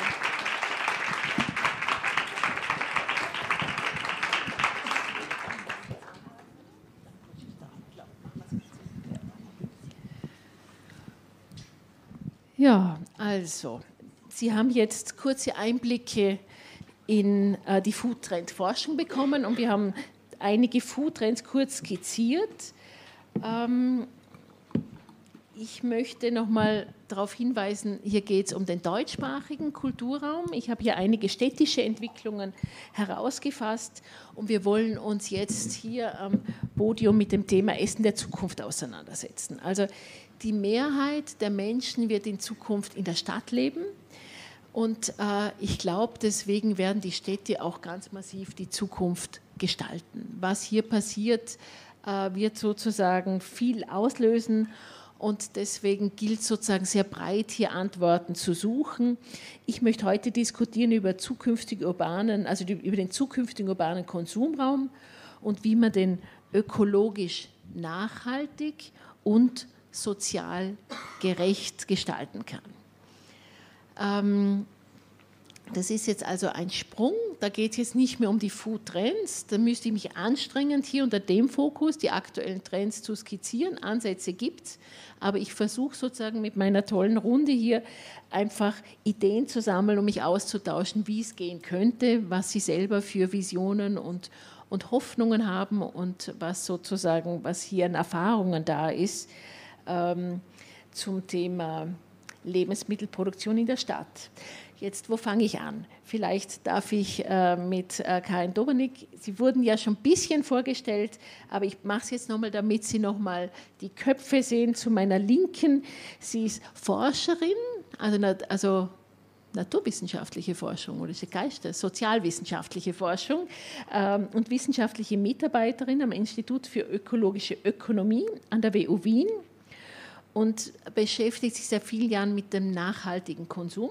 S2: Ja, also, Sie haben jetzt kurze Einblicke in äh, die Foodtrend-Forschung bekommen und wir haben einige Foodtrends kurz skizziert. Ähm, ich möchte noch mal darauf hinweisen, hier geht es um den deutschsprachigen Kulturraum. Ich habe hier einige städtische Entwicklungen herausgefasst und wir wollen uns jetzt hier am Podium mit dem Thema Essen der Zukunft auseinandersetzen. Also die Mehrheit der Menschen wird in Zukunft in der Stadt leben. Und äh, ich glaube, deswegen werden die Städte auch ganz massiv die Zukunft gestalten. Was hier passiert, äh, wird sozusagen viel auslösen. Und deswegen gilt sozusagen sehr breit hier Antworten zu suchen. Ich möchte heute diskutieren über zukünftige urbanen, also über den zukünftigen urbanen Konsumraum und wie man den ökologisch nachhaltig und sozial gerecht gestalten kann. Ähm, das ist jetzt also ein Sprung. Da geht es jetzt nicht mehr um die Food Trends. Da müsste ich mich anstrengend hier unter dem Fokus die aktuellen Trends zu skizzieren. Ansätze gibt es. Aber ich versuche sozusagen mit meiner tollen Runde hier einfach Ideen zu sammeln, um mich auszutauschen, wie es gehen könnte, was Sie selber für Visionen und, und Hoffnungen haben und was sozusagen, was hier an Erfahrungen da ist ähm, zum Thema Lebensmittelproduktion in der Stadt. Jetzt, wo fange ich an? Vielleicht darf ich äh, mit äh, Karin Dobernik, Sie wurden ja schon ein bisschen vorgestellt, aber ich mache es jetzt nochmal, damit Sie nochmal die Köpfe sehen zu meiner Linken. Sie ist Forscherin, also, also naturwissenschaftliche Forschung oder Geister, sozialwissenschaftliche Forschung ähm, und wissenschaftliche Mitarbeiterin am Institut für ökologische Ökonomie an der WU Wien und beschäftigt sich seit vielen Jahren mit dem nachhaltigen Konsum.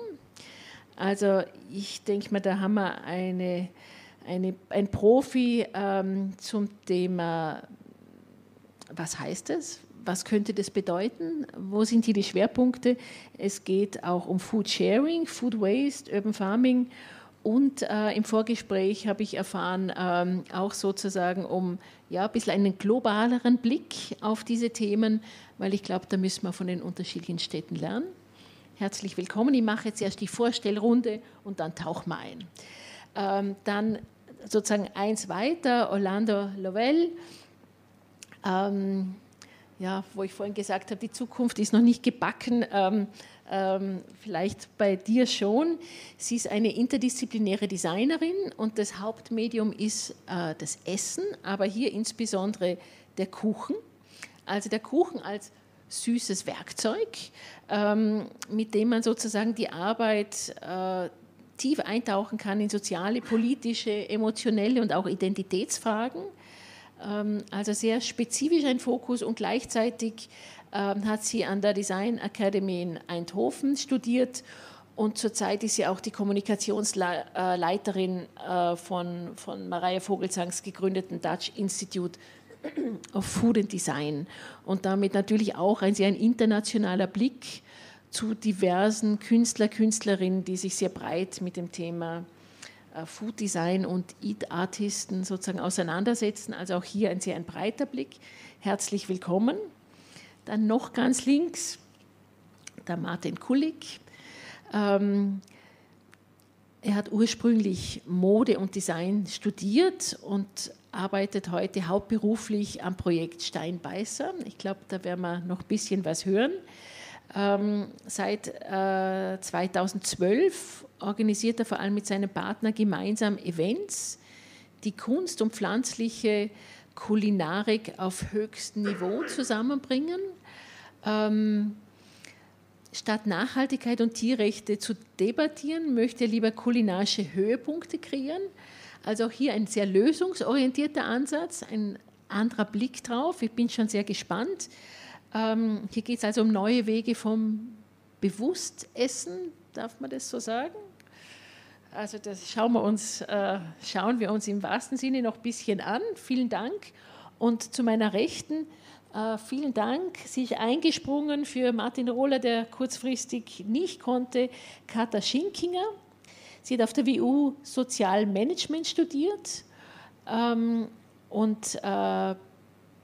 S2: Also ich denke mal, da haben wir eine, eine, ein Profi ähm, zum Thema, was heißt das? Was könnte das bedeuten? Wo sind hier die Schwerpunkte? Es geht auch um Food Sharing, Food Waste, Urban Farming und äh, im Vorgespräch habe ich erfahren, ähm, auch sozusagen um ja, ein bisschen einen globaleren Blick auf diese Themen, weil ich glaube, da müssen wir von den unterschiedlichen Städten lernen. Herzlich willkommen. Ich mache jetzt erst die Vorstellrunde und dann tauchen wir ein. Ähm, dann sozusagen eins weiter, Orlando Lovell. Ähm, ja, wo ich vorhin gesagt habe, die Zukunft ist noch nicht gebacken. Ähm, ähm, vielleicht bei dir schon. Sie ist eine interdisziplinäre Designerin und das Hauptmedium ist äh, das Essen, aber hier insbesondere der Kuchen. Also der Kuchen als süßes Werkzeug, ähm, mit dem man sozusagen die Arbeit äh, tief eintauchen kann in soziale, politische, emotionelle und auch Identitätsfragen. Ähm, also sehr spezifisch ein Fokus und gleichzeitig ähm, hat sie an der Design Academy in Eindhoven studiert und zurzeit ist sie auch die Kommunikationsleiterin äh, von, von Maria Vogelsangs gegründeten Dutch Institute of Food and Design und damit natürlich auch ein sehr internationaler Blick zu diversen Künstler, Künstlerinnen, die sich sehr breit mit dem Thema äh, Food Design und Eat Artisten sozusagen auseinandersetzen. Also auch hier ein sehr ein breiter Blick. Herzlich willkommen. Dann noch ganz links der Martin Kulik. Ähm, er hat ursprünglich Mode und Design studiert und arbeitet heute hauptberuflich am Projekt Steinbeißer. Ich glaube, da werden wir noch ein bisschen was hören. Ähm, seit äh, 2012 organisiert er vor allem mit seinem Partner gemeinsam Events, die Kunst und pflanzliche Kulinarik auf höchstem Niveau zusammenbringen. Ähm, statt Nachhaltigkeit und Tierrechte zu debattieren, möchte er lieber kulinarische Höhepunkte kreieren. Also auch hier ein sehr lösungsorientierter Ansatz, ein anderer Blick drauf. Ich bin schon sehr gespannt. Ähm, hier geht es also um neue Wege vom Bewusstessen, darf man das so sagen? Also das schauen wir uns, äh, schauen wir uns im wahrsten Sinne noch ein bisschen an. Vielen Dank. Und zu meiner Rechten, äh, vielen Dank. Ist eingesprungen für Martin Rohler, der kurzfristig nicht konnte, Katha Schinkinger. Sie hat auf der WU Sozialmanagement studiert ähm, und äh,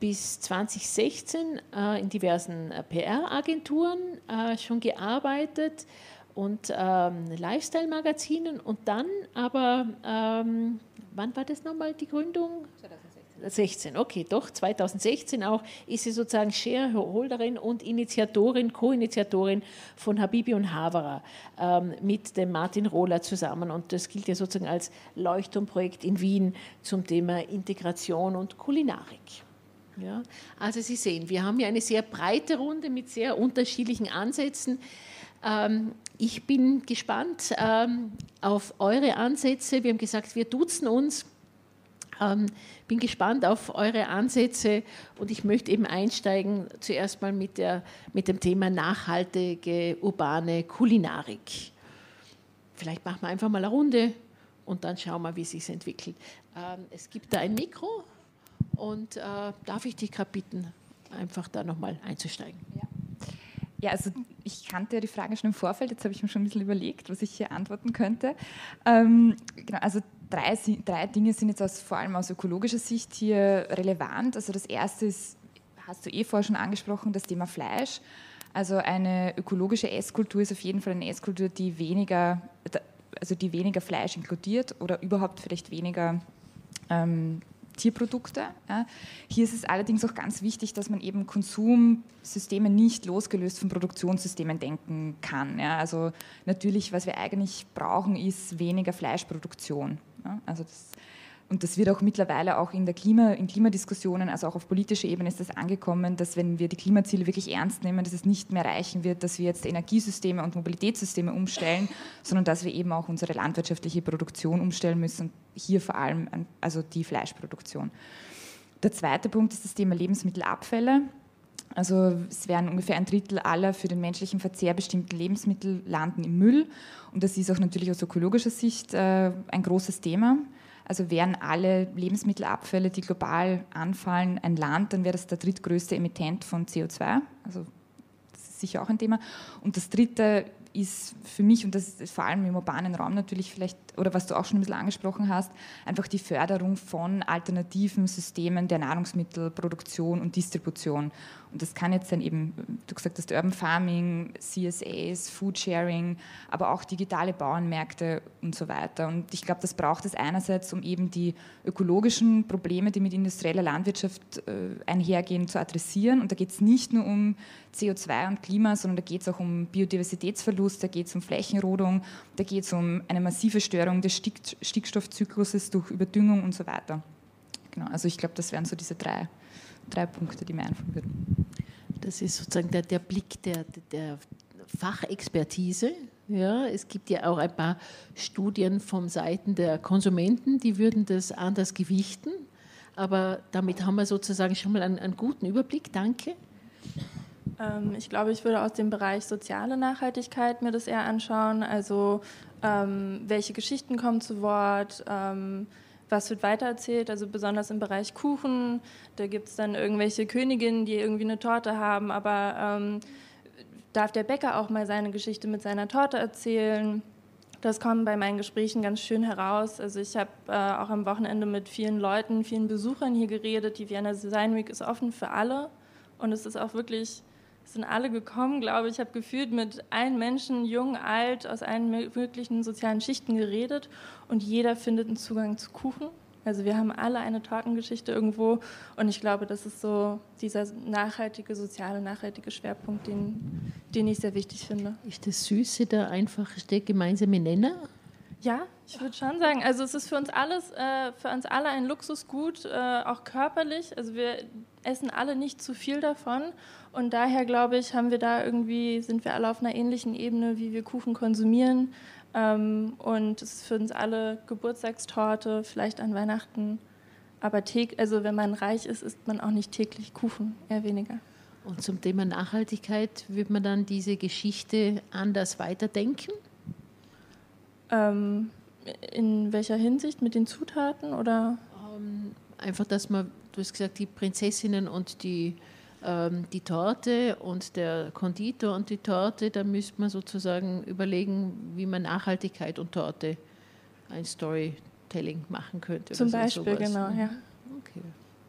S2: bis 2016 äh, in diversen äh, PR-Agenturen äh, schon gearbeitet und ähm, Lifestyle-Magazinen und dann aber, ähm, wann war das nochmal die Gründung? 2016. 16, okay, doch, 2016 auch, ist sie sozusagen Shareholderin und Initiatorin, Co-Initiatorin von Habibi und Havara ähm, mit dem Martin Rohler zusammen. Und das gilt ja sozusagen als Leuchtturmprojekt in Wien zum Thema Integration und Kulinarik. Ja, also Sie sehen, wir haben hier eine sehr breite Runde mit sehr unterschiedlichen Ansätzen. Ähm, ich bin gespannt ähm, auf eure Ansätze. Wir haben gesagt, wir duzen uns. Ähm, bin gespannt auf eure Ansätze und ich möchte eben einsteigen zuerst mal mit, der, mit dem Thema nachhaltige urbane Kulinarik. Vielleicht machen wir einfach mal eine Runde und dann schauen wir, wie es sich entwickelt. Ähm, es gibt da ein Mikro und äh, darf ich dich gerade bitten, einfach da nochmal einzusteigen?
S3: Ja. Ja, also ich kannte ja die Frage schon im Vorfeld, jetzt habe ich mir schon ein bisschen überlegt, was ich hier antworten könnte. Ähm, genau, also drei, drei Dinge sind jetzt aus, vor allem aus ökologischer Sicht hier relevant. Also das erste ist, hast du eh vorher schon angesprochen, das Thema Fleisch. Also eine ökologische Esskultur ist auf jeden Fall eine Esskultur, die weniger, also die weniger Fleisch inkludiert oder überhaupt vielleicht weniger ähm, Tierprodukte. Ja. Hier ist es allerdings auch ganz wichtig, dass man eben Konsumsysteme nicht losgelöst von Produktionssystemen denken kann. Ja. Also natürlich, was wir eigentlich brauchen, ist weniger Fleischproduktion. Ja. Also das, und das wird auch mittlerweile auch in der Klima, in Klimadiskussionen, also auch auf politischer Ebene ist das angekommen, dass wenn wir die Klimaziele wirklich ernst nehmen, dass es nicht mehr reichen wird, dass wir jetzt Energiesysteme und Mobilitätssysteme umstellen, <laughs> sondern dass wir eben auch unsere landwirtschaftliche Produktion umstellen müssen, hier vor allem also die Fleischproduktion. Der zweite Punkt ist das Thema Lebensmittelabfälle. Also es werden ungefähr ein Drittel aller für den menschlichen Verzehr bestimmten Lebensmittel landen im Müll. Und das ist auch natürlich aus ökologischer Sicht äh, ein großes Thema. Also wären alle Lebensmittelabfälle, die global anfallen, ein Land, dann wäre das der drittgrößte Emittent von CO2. Also das ist sicher auch ein Thema. Und das dritte ist für mich, und das ist vor allem im urbanen Raum natürlich vielleicht, oder was du auch schon ein bisschen angesprochen hast, einfach die Förderung von alternativen Systemen der Nahrungsmittelproduktion und Distribution. Und das kann jetzt dann eben, du gesagt hast, Urban Farming, CSAs, Food Sharing, aber auch digitale Bauernmärkte und so weiter. Und ich glaube, das braucht es einerseits, um eben die ökologischen Probleme, die mit industrieller Landwirtschaft äh, einhergehen, zu adressieren. Und da geht es nicht nur um CO2 und Klima, sondern da geht es auch um Biodiversitätsverlust, da geht es um Flächenrodung, da geht es um eine massive Störung des Stickstoffzykluses durch Überdüngung und so weiter. Genau, also ich glaube, das wären so diese drei drei Punkte, die mir einfallen würden.
S2: Das ist sozusagen der, der Blick der, der Fachexpertise. Ja, es gibt ja auch ein paar Studien von Seiten der Konsumenten, die würden das anders gewichten. Aber damit haben wir sozusagen schon mal einen, einen guten Überblick. Danke.
S4: Ähm, ich glaube, ich würde aus dem Bereich soziale Nachhaltigkeit mir das eher anschauen. Also ähm, welche Geschichten kommen zu Wort? Ähm, was wird weitererzählt, also besonders im Bereich Kuchen. Da gibt es dann irgendwelche Königinnen, die irgendwie eine Torte haben, aber ähm, darf der Bäcker auch mal seine Geschichte mit seiner Torte erzählen? Das kommt bei meinen Gesprächen ganz schön heraus. Also ich habe äh, auch am Wochenende mit vielen Leuten, vielen Besuchern hier geredet. Die Vienna Design Week ist offen für alle und es ist auch wirklich sind alle gekommen, glaube ich. Ich habe gefühlt mit allen Menschen, jung, alt, aus allen möglichen sozialen Schichten geredet und jeder findet einen Zugang zu Kuchen. Also wir haben alle eine Tortengeschichte irgendwo und ich glaube, das ist so dieser nachhaltige, soziale, nachhaltige Schwerpunkt, den, den ich sehr wichtig finde.
S2: Ist das Süße der einfachste gemeinsame Nenner?
S4: Ja, ich würde schon sagen, also es ist für uns alles, äh, für uns alle ein Luxusgut, äh, auch körperlich. Also wir essen alle nicht zu viel davon und daher glaube ich, haben wir da irgendwie, sind wir alle auf einer ähnlichen Ebene, wie wir Kuchen konsumieren. Ähm, und es ist für uns alle Geburtstagstorte, vielleicht an Weihnachten. Aber also wenn man reich ist, isst man auch nicht täglich Kuchen, eher weniger.
S2: Und zum Thema Nachhaltigkeit wird man dann diese Geschichte anders weiterdenken?
S4: Ähm, in welcher Hinsicht? Mit den Zutaten oder?
S2: Ähm, einfach, dass man, du hast gesagt, die Prinzessinnen und die ähm, die Torte und der Konditor und die Torte, da müsste man sozusagen überlegen, wie man Nachhaltigkeit und Torte ein Storytelling machen könnte.
S4: Zum Beispiel, sowas. genau, ja.
S2: Okay,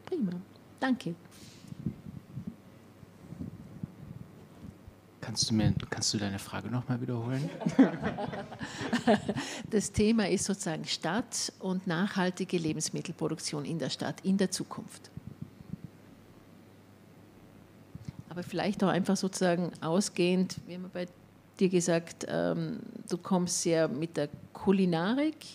S2: prima. Danke.
S5: Kannst du, mir, kannst du deine Frage nochmal wiederholen? <laughs>
S2: Das Thema ist sozusagen Stadt und nachhaltige Lebensmittelproduktion in der Stadt in der Zukunft. Aber vielleicht auch einfach sozusagen ausgehend, wir haben bei dir gesagt, ähm, du kommst sehr mit der Kulinarik,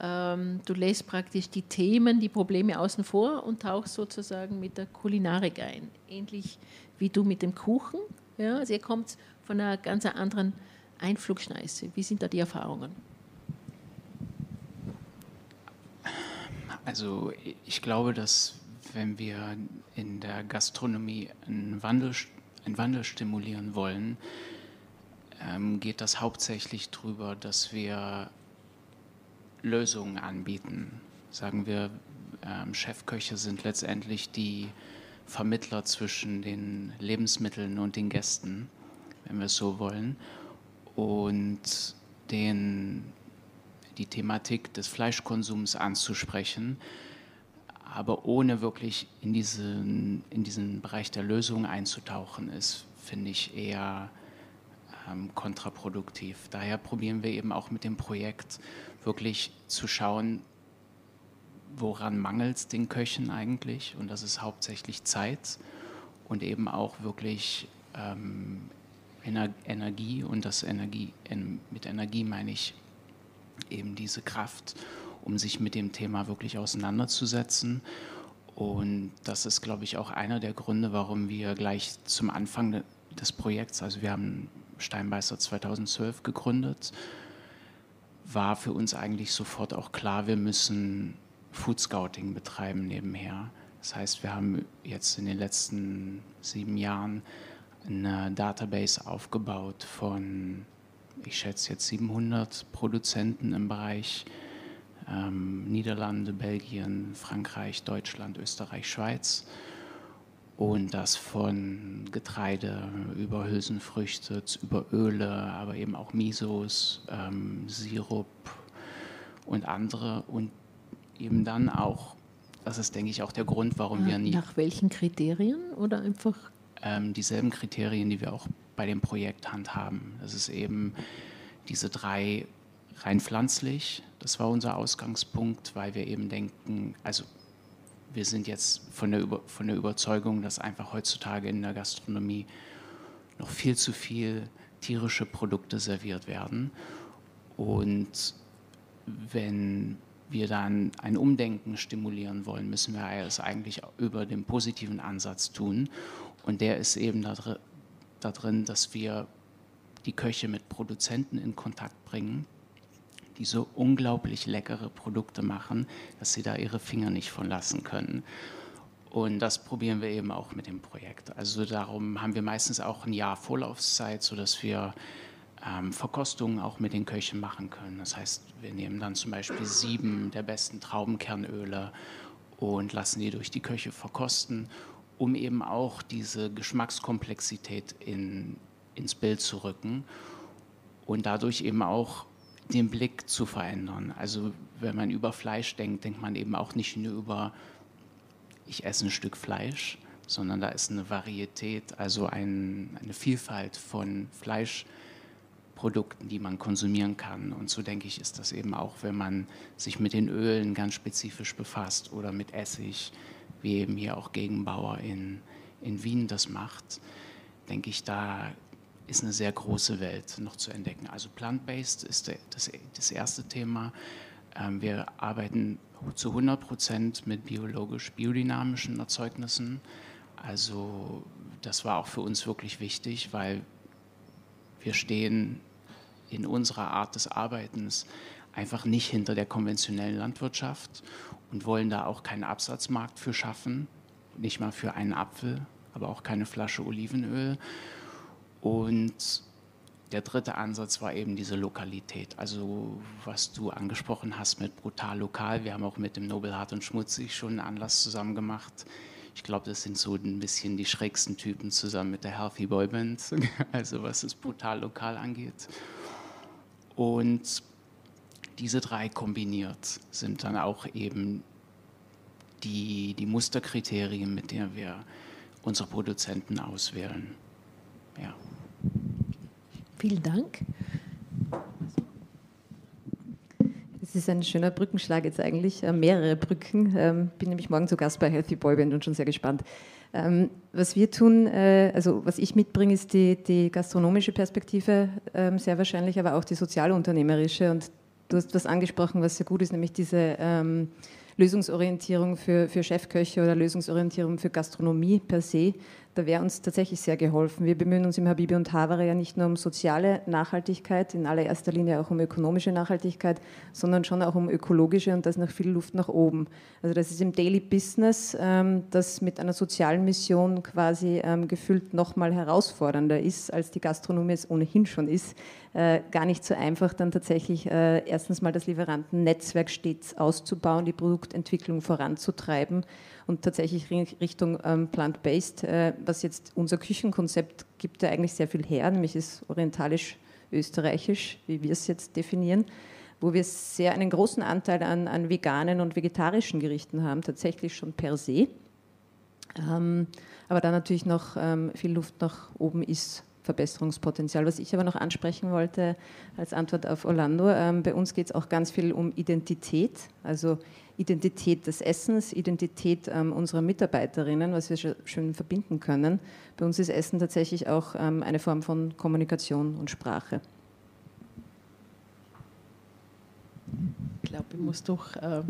S2: ähm, du lässt praktisch die Themen, die Probleme außen vor und tauchst sozusagen mit der Kulinarik ein. Ähnlich wie du mit dem Kuchen. Ja? Also ihr kommt von einer ganz anderen Einflugschneise. Wie sind da die Erfahrungen?
S5: Also ich glaube, dass wenn wir in der Gastronomie einen Wandel, einen Wandel stimulieren wollen, ähm, geht das hauptsächlich darüber, dass wir Lösungen anbieten. Sagen wir, ähm, Chefköche sind letztendlich die Vermittler zwischen den Lebensmitteln und den Gästen, wenn wir es so wollen. Und den, die Thematik des Fleischkonsums anzusprechen, aber ohne wirklich in diesen, in diesen Bereich der Lösung einzutauchen, ist, finde ich, eher ähm, kontraproduktiv. Daher probieren wir eben auch mit dem Projekt wirklich zu schauen, woran mangelt es den Köchen eigentlich? Und das ist hauptsächlich Zeit und eben auch wirklich ähm, Ener Energie und das Energie, en mit Energie meine ich eben diese Kraft, um sich mit dem Thema wirklich auseinanderzusetzen. Und das ist, glaube ich, auch einer der Gründe, warum wir gleich zum Anfang des Projekts, also wir haben Steinbeißer 2012 gegründet, war für uns eigentlich sofort auch klar, wir müssen Food Scouting betreiben nebenher. Das heißt, wir haben jetzt in den letzten sieben Jahren eine Database aufgebaut von, ich schätze jetzt 700 Produzenten im Bereich ähm, Niederlande, Belgien, Frankreich, Deutschland, Österreich, Schweiz und das von Getreide über Hülsenfrüchte, über Öle, aber eben auch Misos, ähm, Sirup und andere. Und eben dann auch, das ist, denke ich, auch der Grund, warum
S2: ja,
S5: wir nie.
S2: Nach welchen Kriterien oder einfach?
S5: Ähm, dieselben Kriterien, die wir auch bei dem Projekt handhaben. Das ist eben diese drei rein pflanzlich. Das war unser Ausgangspunkt, weil wir eben denken, also wir sind jetzt von der, Über von der Überzeugung, dass einfach heutzutage in der Gastronomie noch viel zu viel tierische Produkte serviert werden. Und wenn wir dann ein Umdenken stimulieren wollen, müssen wir es eigentlich über den positiven Ansatz tun. Und der ist eben da, da drin, dass wir die Köche mit Produzenten in Kontakt bringen die so unglaublich leckere Produkte machen, dass sie da ihre Finger nicht von lassen können. Und das probieren wir eben auch mit dem Projekt. Also darum haben wir meistens auch ein Jahr Vorlaufzeit, sodass wir ähm, Verkostungen auch mit den Köchen machen können. Das heißt, wir nehmen dann zum Beispiel sieben der besten Traubenkernöle und lassen die durch die Köche verkosten, um eben auch diese Geschmackskomplexität in, ins Bild zu rücken und dadurch eben auch den Blick zu verändern. Also wenn man über Fleisch denkt, denkt man eben auch nicht nur über, ich esse ein Stück Fleisch, sondern da ist eine Varietät, also ein, eine Vielfalt von Fleischprodukten, die man konsumieren kann. Und so denke ich, ist das eben auch, wenn man sich mit den Ölen ganz spezifisch befasst oder mit Essig, wie eben hier auch Gegenbauer in, in Wien das macht, denke ich, da ist eine sehr große Welt noch zu entdecken. Also plant-based ist das, das erste Thema. Ähm, wir arbeiten zu 100 Prozent mit biologisch-biodynamischen Erzeugnissen. Also das war auch für uns wirklich wichtig, weil wir stehen in unserer Art des Arbeitens einfach nicht hinter der konventionellen Landwirtschaft und wollen da auch keinen Absatzmarkt für schaffen, nicht mal für einen Apfel, aber auch keine Flasche Olivenöl. Und der dritte Ansatz war eben diese Lokalität. Also was du angesprochen hast mit brutal lokal. Wir haben auch mit dem Nobel Hart und Schmutzig schon einen Anlass zusammen gemacht. Ich glaube, das sind so ein bisschen die schrägsten Typen zusammen mit der Healthy Boy Band, also was es brutal lokal angeht. Und diese drei kombiniert sind dann auch eben die, die Musterkriterien, mit denen wir unsere Produzenten auswählen. Ja.
S2: Vielen Dank.
S6: Das ist ein schöner Brückenschlag jetzt eigentlich, äh, mehrere Brücken. Ähm, bin nämlich morgen zu Gast bei Healthy Boyband und schon sehr gespannt. Ähm, was wir tun, äh, also was ich mitbringe, ist die, die gastronomische Perspektive ähm, sehr wahrscheinlich, aber auch die sozialunternehmerische. Und du hast was angesprochen, was sehr gut ist, nämlich diese ähm, Lösungsorientierung für, für Chefköche oder Lösungsorientierung für Gastronomie per se. Da wäre uns tatsächlich sehr geholfen. Wir bemühen uns im Habibi und Havare ja nicht nur um soziale Nachhaltigkeit, in allererster Linie auch um ökonomische Nachhaltigkeit, sondern schon auch um ökologische und da ist noch viel Luft nach oben. Also das ist im Daily Business, ähm, das mit einer sozialen Mission quasi ähm, gefühlt noch mal herausfordernder ist, als die Gastronomie es ohnehin schon ist. Äh, gar nicht so einfach, dann tatsächlich äh, erstens mal das Lieferantennetzwerk stets auszubauen, die Produktentwicklung voranzutreiben und tatsächlich Richtung ähm, plant-based, äh, was jetzt unser Küchenkonzept gibt ja eigentlich sehr viel her, nämlich ist orientalisch-österreichisch, wie wir es jetzt definieren, wo wir sehr einen großen Anteil an, an veganen und vegetarischen Gerichten haben, tatsächlich schon per se. Ähm, aber da natürlich noch ähm, viel Luft nach oben ist Verbesserungspotenzial. Was ich aber noch ansprechen wollte als Antwort auf Orlando, ähm, bei uns geht es auch ganz viel um Identität, also Identität des Essens, Identität ähm, unserer Mitarbeiterinnen, was wir schön verbinden können. Bei uns ist Essen tatsächlich auch ähm, eine Form von Kommunikation und Sprache.
S2: Ich glaube, ich muss doch. Ähm,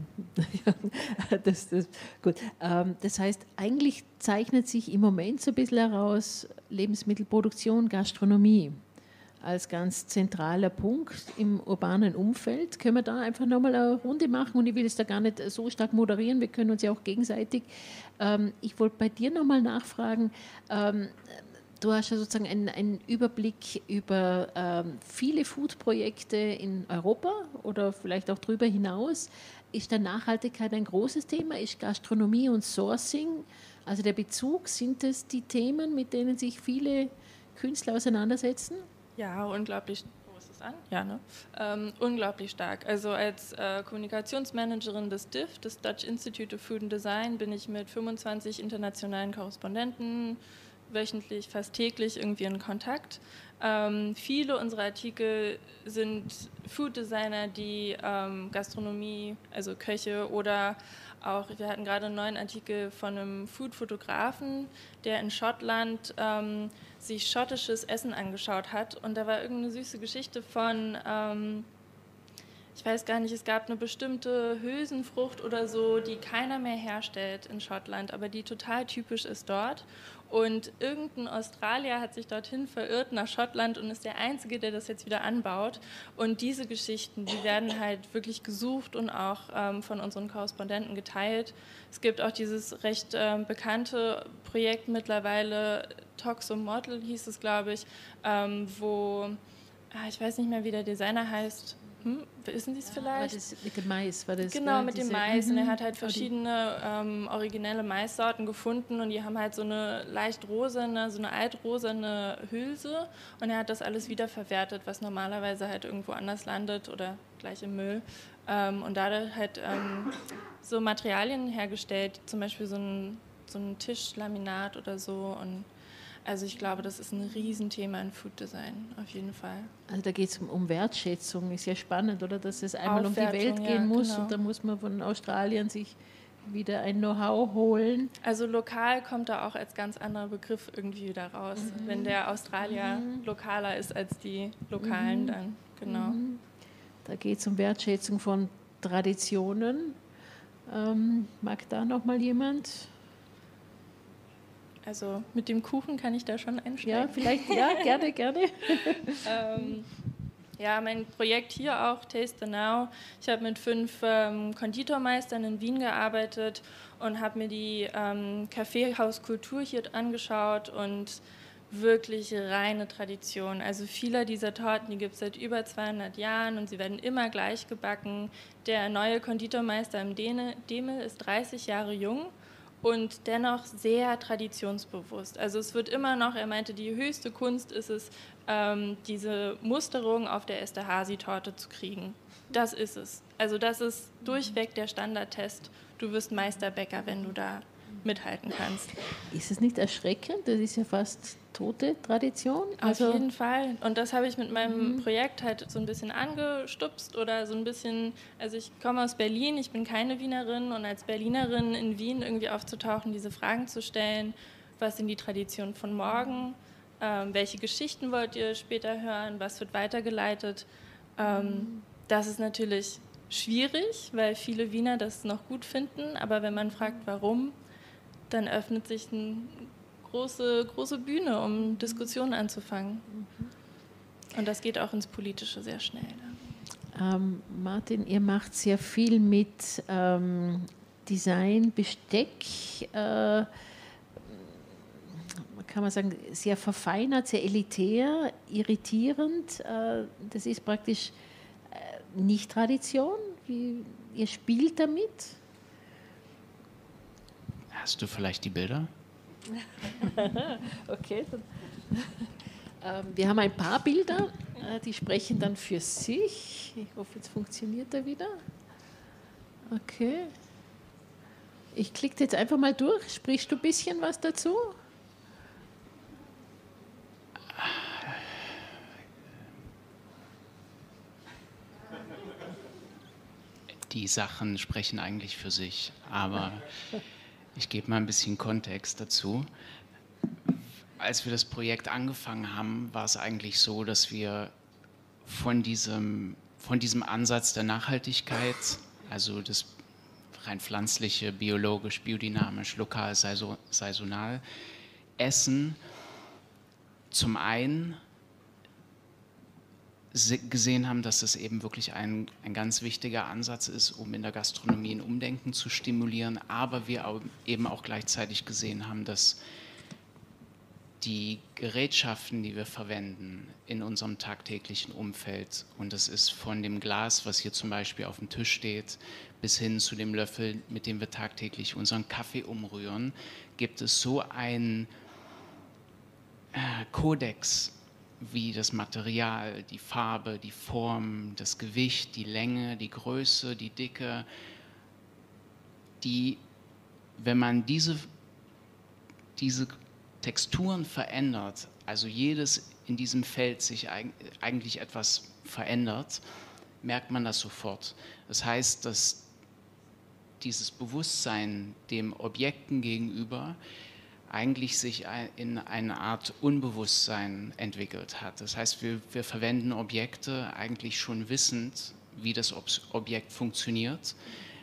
S2: <laughs> das, das, gut. Ähm, das heißt, eigentlich zeichnet sich im Moment so ein bisschen heraus Lebensmittelproduktion, Gastronomie als ganz zentraler Punkt im urbanen Umfeld. Können wir da einfach nochmal eine Runde machen? Und ich will es da gar nicht so stark moderieren, wir können uns ja auch gegenseitig. Ähm, ich wollte bei dir nochmal nachfragen. Ähm, du hast ja sozusagen einen, einen Überblick über ähm, viele Food-Projekte in Europa oder vielleicht auch darüber hinaus. Ist da Nachhaltigkeit ein großes Thema? Ist Gastronomie und Sourcing, also der Bezug, sind es die Themen, mit denen sich viele Künstler auseinandersetzen?
S4: Ja, unglaublich. Es an? Ja, ne? Ähm, unglaublich stark. Also als äh, Kommunikationsmanagerin des DIF, des Dutch Institute of Food and Design, bin ich mit 25 internationalen Korrespondenten wöchentlich, fast täglich irgendwie in Kontakt. Ähm, viele unserer Artikel sind Food Designer, die ähm, Gastronomie, also Köche oder auch, wir hatten gerade einen neuen Artikel von einem Food-Fotografen, der in Schottland ähm, sich schottisches Essen angeschaut hat. Und da war irgendeine süße Geschichte von, ähm, ich weiß gar nicht, es gab eine bestimmte Hülsenfrucht oder so, die keiner mehr herstellt in Schottland, aber die total typisch ist dort. Und irgendein Australier hat sich dorthin verirrt nach Schottland und ist der Einzige, der das jetzt wieder anbaut. Und diese Geschichten, die werden halt wirklich gesucht und auch ähm, von unseren Korrespondenten geteilt. Es gibt auch dieses recht ähm, bekannte Projekt mittlerweile, Toxomodel hieß es, glaube ich, ähm, wo, ah, ich weiß nicht mehr, wie der Designer heißt, hm, wissen Sie es vielleicht?
S2: Das mit dem Mais war das.
S4: Genau, mit dem Mais. Und er mhm. hat halt verschiedene ähm, originelle Maissorten gefunden und die haben halt so eine leicht rosane, so eine altrosane Hülse und er hat das alles wiederverwertet, was normalerweise halt irgendwo anders landet oder gleich im Müll. Ähm, und dadurch halt ähm, so Materialien hergestellt, zum Beispiel so ein, so ein Tischlaminat oder so und also ich glaube, das ist ein Riesenthema in Food Design, auf jeden Fall.
S2: Also da geht es um, um, Wertschätzung, ist ja spannend, oder? Dass es einmal um die Welt gehen ja, muss genau. und da muss man von Australien sich wieder ein Know-how holen.
S4: Also lokal kommt da auch als ganz anderer Begriff irgendwie wieder raus. Mhm. Wenn der Australier mhm. lokaler ist als die Lokalen, mhm. dann genau. Mhm.
S2: Da geht es um Wertschätzung von Traditionen. Ähm, mag da noch mal jemand?
S4: Also mit dem Kuchen kann ich da schon einsteigen.
S2: Ja, vielleicht, ja, <laughs> gerne, gerne.
S4: ähm, ja, mein Projekt hier auch, Taste the Now. Ich habe mit fünf ähm, Konditormeistern in Wien gearbeitet und habe mir die ähm, Kaffeehauskultur hier angeschaut und wirklich reine Tradition. Also viele dieser Torten, die gibt es seit über 200 Jahren und sie werden immer gleich gebacken. Der neue Konditormeister im Demel ist 30 Jahre jung und dennoch sehr traditionsbewusst. Also es wird immer noch, er meinte, die höchste Kunst ist es, ähm, diese Musterung auf der Esterhazy-Torte zu kriegen. Das ist es. Also das ist durchweg der Standardtest. Du wirst Meisterbäcker, wenn du da mithalten kannst.
S2: Ist es nicht erschreckend? Das ist ja fast tote Tradition.
S4: Also Auf jeden Fall. Und das habe ich mit meinem mhm. Projekt halt so ein bisschen angestupst oder so ein bisschen, also ich komme aus Berlin, ich bin keine Wienerin und als Berlinerin in Wien irgendwie aufzutauchen, diese Fragen zu stellen, was sind die Traditionen von morgen, ähm, welche Geschichten wollt ihr später hören, was wird weitergeleitet. Ähm, mhm. Das ist natürlich schwierig, weil viele Wiener das noch gut finden, aber wenn man fragt, warum, dann öffnet sich eine große, große Bühne, um Diskussionen anzufangen. Und das geht auch ins Politische sehr schnell.
S2: Ähm, Martin, ihr macht sehr viel mit ähm, Design, Besteck. Äh, kann man sagen, sehr verfeinert, sehr elitär, irritierend. Äh, das ist praktisch äh, nicht Tradition. Wie, ihr spielt damit.
S5: Hast du vielleicht die Bilder? <laughs>
S2: okay. Ähm, wir haben ein paar Bilder, äh, die sprechen dann für sich. Ich hoffe, jetzt funktioniert er wieder. Okay. Ich klicke jetzt einfach mal durch. Sprichst du ein bisschen was dazu?
S5: Die Sachen sprechen eigentlich für sich, aber <laughs> ich gebe mal ein bisschen Kontext dazu. Als wir das Projekt angefangen haben, war es eigentlich so, dass wir von diesem, von diesem Ansatz der Nachhaltigkeit, also das rein pflanzliche, biologisch, biodynamisch, lokal, saisonal, Essen zum einen gesehen haben, dass das eben wirklich ein, ein ganz wichtiger Ansatz ist, um in der Gastronomie ein Umdenken zu stimulieren, aber wir eben auch gleichzeitig gesehen haben, dass die Gerätschaften, die wir verwenden in unserem tagtäglichen Umfeld, und das ist von dem Glas, was hier zum Beispiel auf dem Tisch steht, bis hin zu dem Löffel, mit dem wir tagtäglich unseren Kaffee umrühren, gibt es so einen äh, Kodex wie das Material, die Farbe, die Form, das Gewicht, die Länge, die Größe, die Dicke, die, wenn man diese, diese Texturen verändert, also jedes in diesem Feld sich eigentlich etwas verändert, merkt man das sofort. Das heißt, dass dieses Bewusstsein dem Objekten gegenüber eigentlich sich in eine Art Unbewusstsein entwickelt hat. Das heißt, wir, wir verwenden Objekte eigentlich schon wissend, wie das Objekt funktioniert.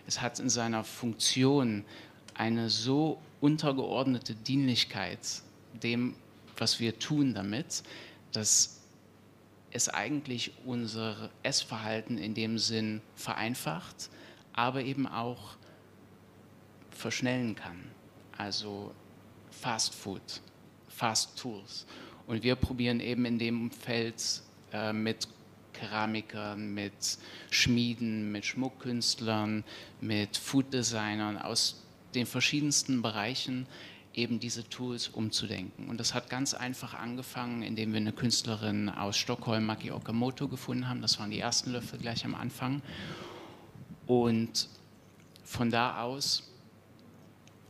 S5: Es hat in seiner Funktion eine so untergeordnete Dienlichkeit dem, was wir tun damit, dass es eigentlich unser Essverhalten in dem Sinn vereinfacht, aber eben auch verschnellen kann. Also Fast Food, Fast Tools. Und wir probieren eben in dem Feld äh, mit Keramikern, mit Schmieden, mit Schmuckkünstlern, mit Food-Designern aus den verschiedensten Bereichen eben diese Tools umzudenken. Und das hat ganz einfach angefangen, indem wir eine Künstlerin aus Stockholm, Maki Okamoto, gefunden haben. Das waren die ersten Löffel gleich am Anfang. Und von da aus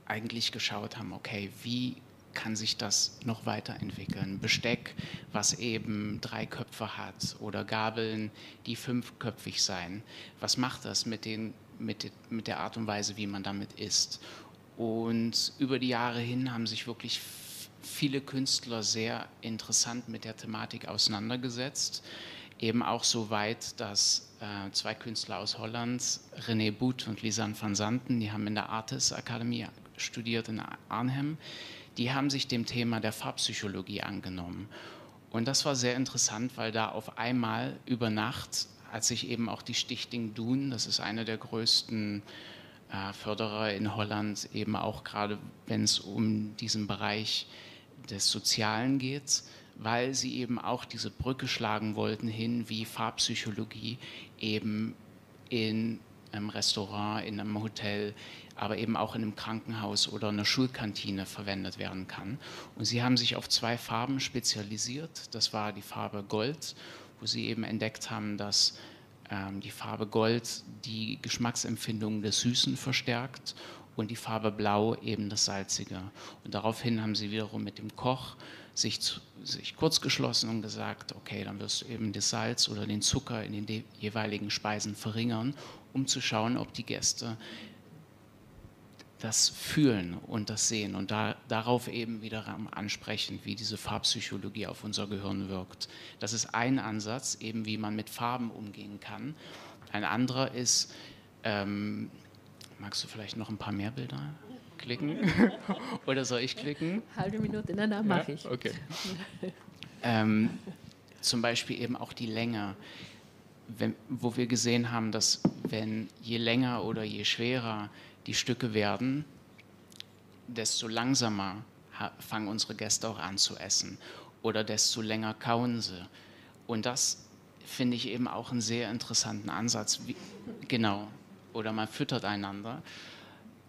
S5: eigentlich geschaut haben, okay, wie kann sich das noch weiterentwickeln? Besteck, was eben drei Köpfe hat oder Gabeln, die fünfköpfig sein. Was macht das mit, den, mit, mit der Art und Weise, wie man damit isst? Und über die Jahre hin haben sich wirklich viele Künstler sehr interessant mit der Thematik auseinandergesetzt. Eben auch so weit, dass äh, zwei Künstler aus Holland, René Boot und Lisanne van Santen, die haben in der Artis Akademie studiert in Arnhem, die haben sich dem Thema der Farbpsychologie angenommen. Und das war sehr interessant, weil da auf einmal über Nacht, als sich eben auch die Stichting Dun, das ist eine der größten äh, Förderer in Holland, eben auch gerade wenn es um diesen Bereich des Sozialen geht, weil sie eben auch diese Brücke schlagen wollten hin, wie Farbpsychologie eben in einem Restaurant, in einem Hotel, aber eben auch in einem Krankenhaus oder einer Schulkantine verwendet werden kann. Und sie haben sich auf zwei Farben spezialisiert. Das war die Farbe Gold, wo sie eben entdeckt haben, dass ähm, die Farbe Gold die Geschmacksempfindung des Süßen verstärkt und die Farbe Blau eben das Salzige. Und daraufhin haben sie wiederum mit dem Koch sich, sich kurz geschlossen und gesagt, okay, dann wirst du eben das Salz oder den Zucker in den jeweiligen Speisen verringern, um zu schauen, ob die Gäste das fühlen und das sehen und da, darauf eben wieder ansprechen, wie diese Farbpsychologie auf unser Gehirn wirkt. Das ist ein Ansatz, eben wie man mit Farben umgehen kann. Ein anderer ist, ähm, magst du vielleicht noch ein paar mehr Bilder klicken? <laughs> Oder soll ich klicken?
S2: Halbe Minute, nein, nein, mache
S5: ja?
S2: ich.
S5: Okay. <laughs> ähm, zum Beispiel eben auch die Länge, wenn, wo wir gesehen haben, dass wenn je länger oder je schwerer die Stücke werden, desto langsamer fangen unsere Gäste auch an zu essen oder desto länger kauen sie. Und das finde ich eben auch einen sehr interessanten Ansatz. Wie, genau. Oder man füttert einander.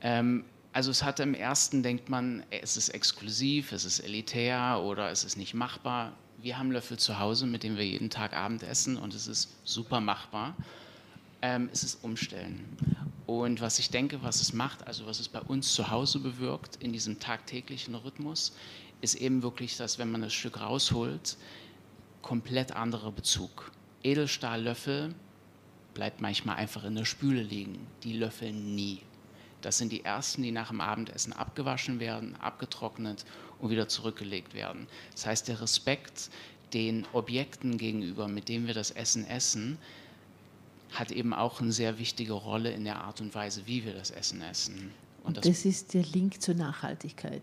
S5: Ähm, also es hat im ersten, denkt man, es ist exklusiv, es ist elitär oder es ist nicht machbar. Wir haben Löffel zu Hause, mit denen wir jeden Tag Abend essen und es ist super machbar. Ähm, es ist Umstellen. Und was ich denke, was es macht, also was es bei uns zu Hause bewirkt in diesem tagtäglichen Rhythmus, ist eben wirklich, dass wenn man das Stück rausholt, komplett anderer Bezug. Edelstahllöffel bleibt manchmal einfach in der Spüle liegen. Die löffeln nie. Das sind die ersten, die nach dem Abendessen abgewaschen werden, abgetrocknet und wieder zurückgelegt werden. Das heißt, der Respekt den Objekten gegenüber, mit denen wir das Essen essen, hat eben auch eine sehr wichtige Rolle in der Art und Weise, wie wir das Essen essen.
S2: Und das, das ist der Link zur Nachhaltigkeit,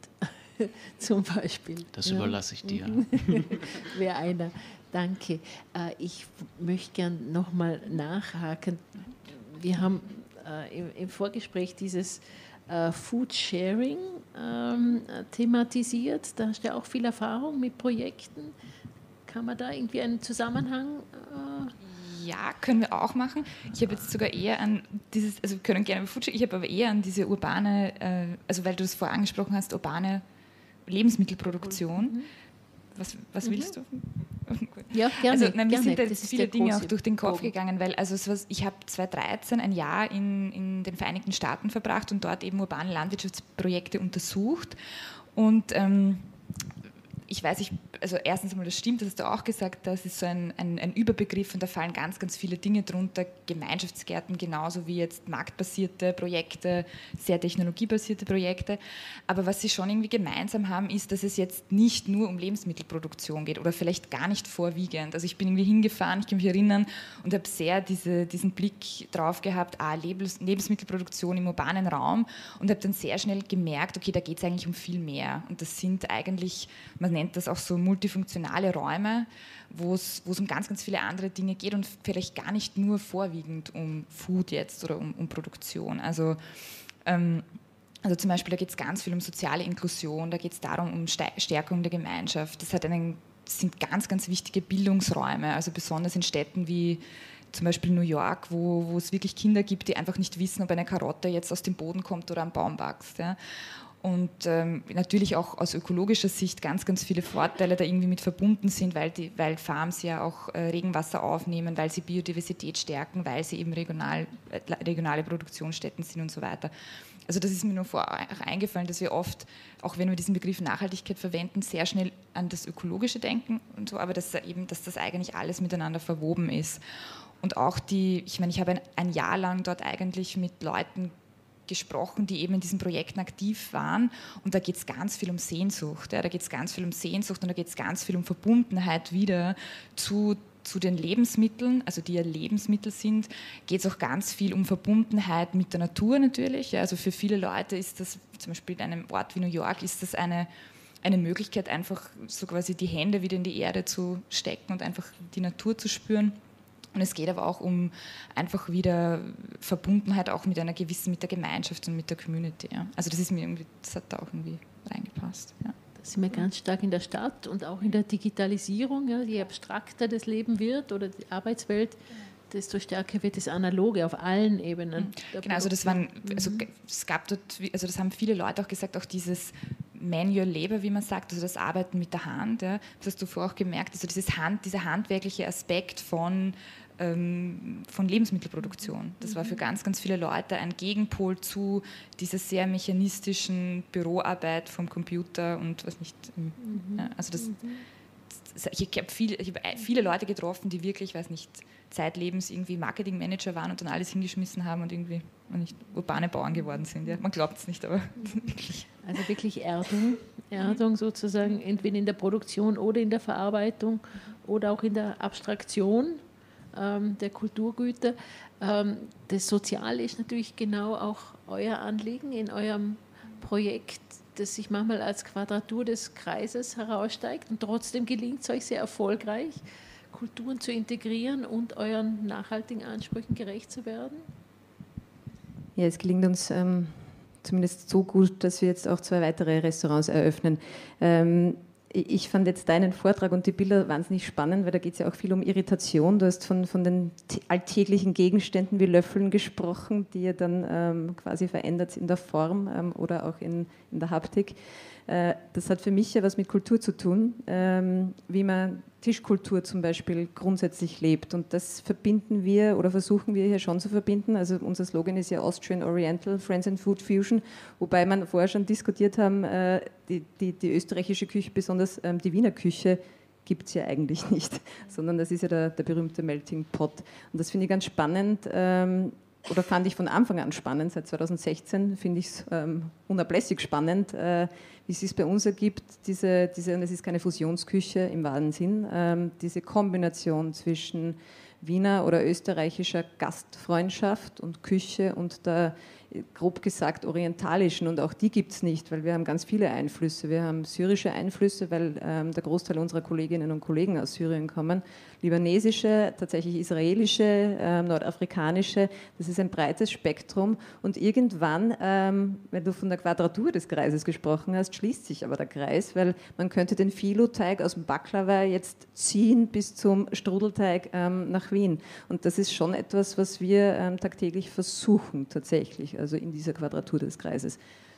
S2: <laughs> zum Beispiel.
S5: Das ja. überlasse ich dir. <laughs>
S2: Wäre einer. Danke. Äh, ich möchte gern nochmal nachhaken. Wir haben äh, im, Vorgespräch dieses äh, Food Sharing ähm, thematisiert. Da hast du ja auch viel Erfahrung mit Projekten. Kann man da irgendwie einen Zusammenhang?
S3: Äh ja, können wir auch machen. Ich habe jetzt sogar eher an dieses, also wir können gerne über Food ich habe aber eher an diese urbane, äh, also weil du das vorher angesprochen hast, urbane Lebensmittelproduktion. Mhm. Was, was mhm. willst du?
S2: Ja, gerne.
S3: Also, nein, mir sind jetzt viele Dinge auch durch den Kopf Bogen. gegangen, weil also was, ich habe 2013 ein Jahr in, in den Vereinigten Staaten verbracht und dort eben urbane Landwirtschaftsprojekte untersucht. Und ähm, ich weiß, ich, also erstens einmal, das stimmt, das hast du auch gesagt, das ist so ein, ein, ein, Überbegriff und da fallen ganz, ganz viele Dinge drunter. Gemeinschaftsgärten genauso wie jetzt marktbasierte Projekte, sehr technologiebasierte Projekte. Aber was sie schon irgendwie gemeinsam haben, ist, dass es jetzt nicht nur um Lebensmittelproduktion geht oder vielleicht gar nicht vorwiegend. Also ich bin irgendwie hingefahren, ich kann mich erinnern und habe sehr diese, diesen Blick drauf gehabt, ah, Lebensmittelproduktion im urbanen Raum und habe dann sehr schnell gemerkt, okay, da geht es eigentlich um viel mehr. Und das sind eigentlich, man nennt das auch so multifunktionale Räume, wo es um ganz, ganz viele andere Dinge geht und vielleicht gar nicht nur vorwiegend um Food jetzt oder um, um Produktion. Also, ähm, also zum Beispiel, da geht es ganz viel um soziale Inklusion, da geht es darum, um Stärkung der Gemeinschaft. Das, einen, sind ganz, ganz wichtige Bildungsräume, also besonders in Städten wie zum Beispiel New York, wo, wo es wirklich Kinder gibt, die einfach nicht wissen, ob eine Karotte jetzt aus dem Boden kommt oder am Baum wächst. Ja und ähm, natürlich auch aus ökologischer Sicht ganz, ganz viele Vorteile da irgendwie mit verbunden sind, weil, die, weil Farms ja auch äh, Regenwasser aufnehmen, weil sie Biodiversität stärken, weil sie eben regional, äh, regionale Produktionsstätten sind und so weiter. Also das ist mir nur vorher eingefallen, dass wir oft, auch wenn wir diesen Begriff Nachhaltigkeit verwenden, sehr schnell an das Ökologische denken und so, aber dass, eben, dass das eigentlich alles miteinander verwoben ist. Und auch die, ich meine, ich habe ein, ein Jahr lang dort eigentlich mit Leuten gesprochen, die eben in diesen Projekten aktiv waren. Und da geht es ganz viel um Sehnsucht. Ja, da geht es ganz viel um Sehnsucht und da geht es ganz viel um Verbundenheit wieder zu zu den Lebensmitteln, also die ja Lebensmittel sind, geht es auch ganz viel um Verbundenheit mit der Natur natürlich. Ja, also für viele Leute ist das, zum Beispiel in einem Ort wie New York, ist das eine, eine Möglichkeit, einfach so quasi die Hände wieder in die Erde zu stecken und einfach die Natur zu spüren. Und es geht aber auch um einfach wieder Verbundenheit auch mit einer gewissen, mit der Gemeinschaft und mit der Community. Ja. Also das ist mir irgendwie, das hat da auch irgendwie reingepasst. Ja.
S2: Da sind wir ganz stark in der Stadt und auch in der Digitalisierung. Ja. Je abstrakter das Leben wird oder die Arbeitswelt, desto stärker wird das Analoge auf allen Ebenen.
S3: Genau, also das waren, also es gab dort, also das haben viele Leute auch gesagt, auch dieses Manual Labor, wie man sagt, also das Arbeiten mit der Hand. Ja. Das hast du vorher auch gemerkt, also dieses Hand, dieser handwerkliche Aspekt von, ähm, von Lebensmittelproduktion. Das war für mhm. ganz, ganz viele Leute ein Gegenpol zu dieser sehr mechanistischen Büroarbeit vom Computer und was nicht. Mhm. Ja, also das, das ich habe viele, hab viele Leute getroffen, die wirklich, weiß nicht, zeitlebens irgendwie Marketingmanager waren und dann alles hingeschmissen haben und irgendwie nicht urbane Bauern geworden sind. Ja, man glaubt es nicht, aber. <laughs>
S2: Also wirklich Erdung, Erdung sozusagen, entweder in der Produktion oder in der Verarbeitung oder auch in der Abstraktion ähm, der Kulturgüter. Ähm, das Soziale ist natürlich genau auch euer Anliegen in eurem Projekt, das sich manchmal als Quadratur des Kreises heraussteigt und trotzdem gelingt es euch sehr erfolgreich Kulturen zu integrieren und euren nachhaltigen Ansprüchen gerecht zu werden?
S6: Ja, es gelingt uns ähm, zumindest so gut, dass wir jetzt auch zwei weitere Restaurants eröffnen. Ähm, ich fand jetzt deinen Vortrag und die Bilder wahnsinnig spannend, weil da geht es ja auch viel um Irritation. Du hast von, von den alltäglichen Gegenständen wie Löffeln gesprochen, die ihr dann ähm, quasi verändert in der Form ähm, oder auch in, in der Haptik. Äh, das hat für mich ja was mit Kultur zu tun, ähm, wie man Tischkultur zum Beispiel grundsätzlich lebt. Und das verbinden wir oder versuchen wir hier schon zu verbinden. Also unser Slogan ist ja Austrian Oriental Friends and Food Fusion, wobei man vorher schon diskutiert haben, äh, die, die, die österreichische Küche, besonders ähm, die Wiener Küche, gibt es ja eigentlich nicht, <laughs> sondern das ist ja der, der berühmte Melting Pot. Und das finde ich ganz spannend, ähm, oder fand ich von Anfang an spannend, seit 2016 finde ich es ähm, unablässig spannend, äh, wie es sich bei uns ergibt, diese, diese, und es ist keine Fusionsküche im wahren Sinn, ähm, diese Kombination zwischen Wiener oder österreichischer Gastfreundschaft und Küche und der grob gesagt orientalischen und auch die gibt es nicht, weil wir haben ganz viele Einflüsse. Wir haben syrische Einflüsse, weil ähm, der Großteil unserer Kolleginnen und Kollegen aus Syrien kommen, libanesische, tatsächlich israelische, ähm, nordafrikanische. Das ist ein breites Spektrum und irgendwann, ähm, wenn du von der Quadratur des Kreises gesprochen hast, schließt sich aber der Kreis, weil man könnte den Filoteig aus dem Baklava jetzt ziehen bis zum Strudelteig ähm, nach Wien und das ist schon etwas, was wir ähm, tagtäglich versuchen tatsächlich also in dieser Quadratur des Kreises.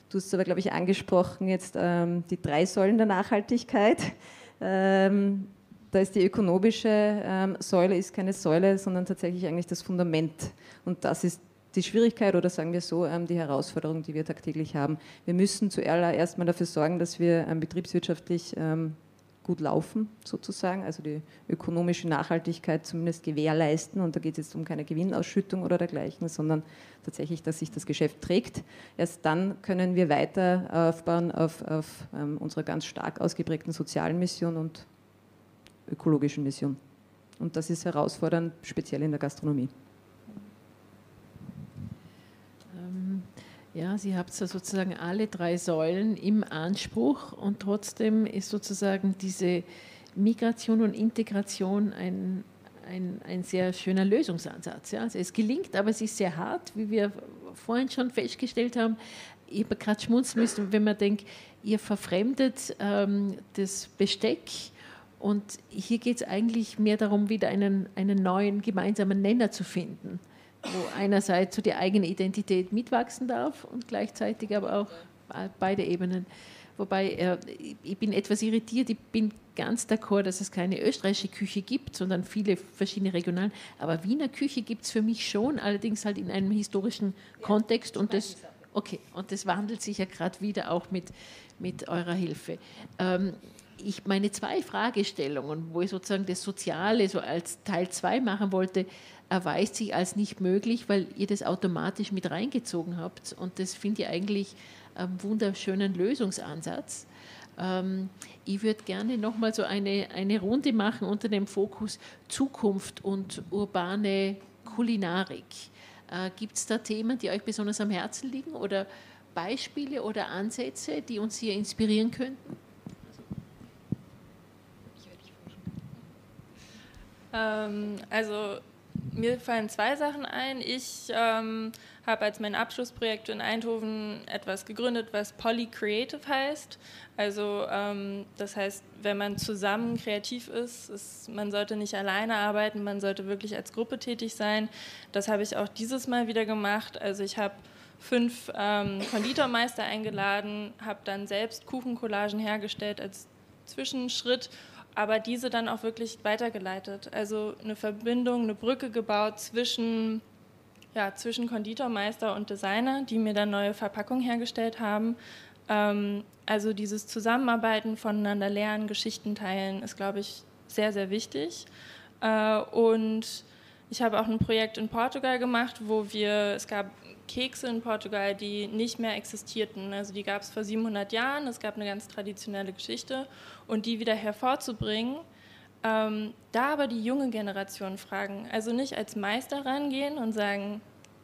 S6: Du hast aber, glaube ich, angesprochen jetzt ähm, die drei Säulen der Nachhaltigkeit. Ähm, da ist die ökonomische ähm, Säule ist keine Säule, sondern tatsächlich eigentlich das Fundament. Und das ist die Schwierigkeit oder sagen wir so, ähm, die Herausforderung, die wir tagtäglich haben. Wir müssen zuallererst mal dafür sorgen, dass wir ähm, betriebswirtschaftlich ähm, gut laufen, sozusagen, also die ökonomische Nachhaltigkeit zumindest gewährleisten. Und da geht es jetzt um keine Gewinnausschüttung oder dergleichen, sondern tatsächlich, dass sich das Geschäft trägt. Erst dann können wir weiter aufbauen auf, auf ähm, unserer ganz stark ausgeprägten sozialen Mission und ökologischen Mission. Und das ist herausfordernd, speziell in der Gastronomie.
S2: Ja, Sie haben sozusagen alle drei Säulen im Anspruch und trotzdem ist sozusagen diese Migration und Integration ein, ein, ein sehr schöner Lösungsansatz. Ja. Also es gelingt, aber es ist sehr hart, wie wir vorhin schon festgestellt haben. Ich habe gerade schmunzeln müssen, wenn man denkt, ihr verfremdet ähm, das Besteck und hier geht es eigentlich mehr darum, wieder einen, einen neuen gemeinsamen Nenner zu finden wo einerseits so die eigene Identität mitwachsen darf und gleichzeitig aber auch beide Ebenen. Wobei äh, ich bin etwas irritiert, ich bin ganz d'accord, dass es keine österreichische Küche gibt, sondern viele verschiedene regionalen. Aber Wiener Küche gibt es für mich schon, allerdings halt in einem historischen Kontext und das, okay, und das wandelt sich ja gerade wieder auch mit, mit eurer Hilfe. Ähm, ich meine zwei Fragestellungen, wo ich sozusagen das Soziale so als Teil 2 machen wollte, erweist sich als nicht möglich, weil ihr das automatisch mit reingezogen habt. Und das finde ich eigentlich einen wunderschönen Lösungsansatz. Ähm, ich würde gerne nochmal so eine, eine Runde machen unter dem Fokus Zukunft und urbane Kulinarik. Äh, Gibt es da Themen, die euch besonders am Herzen liegen oder Beispiele oder Ansätze, die uns hier inspirieren könnten?
S4: Ähm, also mir fallen zwei Sachen ein. Ich ähm, habe als mein Abschlussprojekt in Eindhoven etwas gegründet, was Poly Creative heißt. Also ähm, das heißt, wenn man zusammen kreativ ist, ist, man sollte nicht alleine arbeiten, man sollte wirklich als Gruppe tätig sein. Das habe ich auch dieses Mal wieder gemacht. Also ich habe fünf ähm, Konditormeister eingeladen, habe dann selbst Kuchencollagen hergestellt als Zwischenschritt, aber diese dann auch wirklich weitergeleitet. Also eine Verbindung, eine Brücke gebaut zwischen, ja, zwischen Konditormeister und Designer, die mir dann neue Verpackungen hergestellt haben. Ähm, also dieses Zusammenarbeiten, voneinander lernen, Geschichten teilen, ist, glaube ich, sehr, sehr wichtig. Äh, und ich habe auch ein Projekt in Portugal gemacht, wo wir, es gab Kekse in Portugal, die nicht mehr existierten. Also die gab es vor 700 Jahren, es gab eine ganz traditionelle Geschichte und die wieder hervorzubringen, ähm, da aber die junge Generation fragen. Also nicht als Meister rangehen und sagen,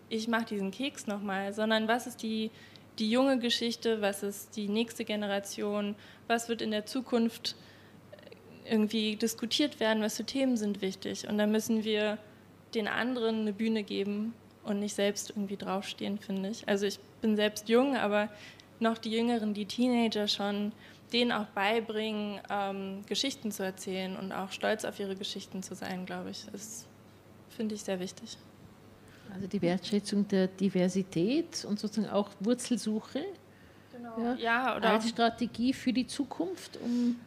S4: ich mache diesen Keks nochmal, sondern was ist die, die junge Geschichte, was ist die nächste Generation, was wird in der Zukunft irgendwie diskutiert werden, was für Themen sind wichtig. Und da müssen wir den anderen eine Bühne geben und nicht selbst irgendwie draufstehen, finde ich. Also ich bin selbst jung, aber noch die Jüngeren, die Teenager schon, denen auch beibringen, ähm, Geschichten zu erzählen und auch stolz auf ihre Geschichten zu sein, glaube ich, ist, finde ich, sehr wichtig.
S2: Also die Wertschätzung der Diversität und sozusagen auch Wurzelsuche. Genau. Ja, ja oder als Strategie für die Zukunft, um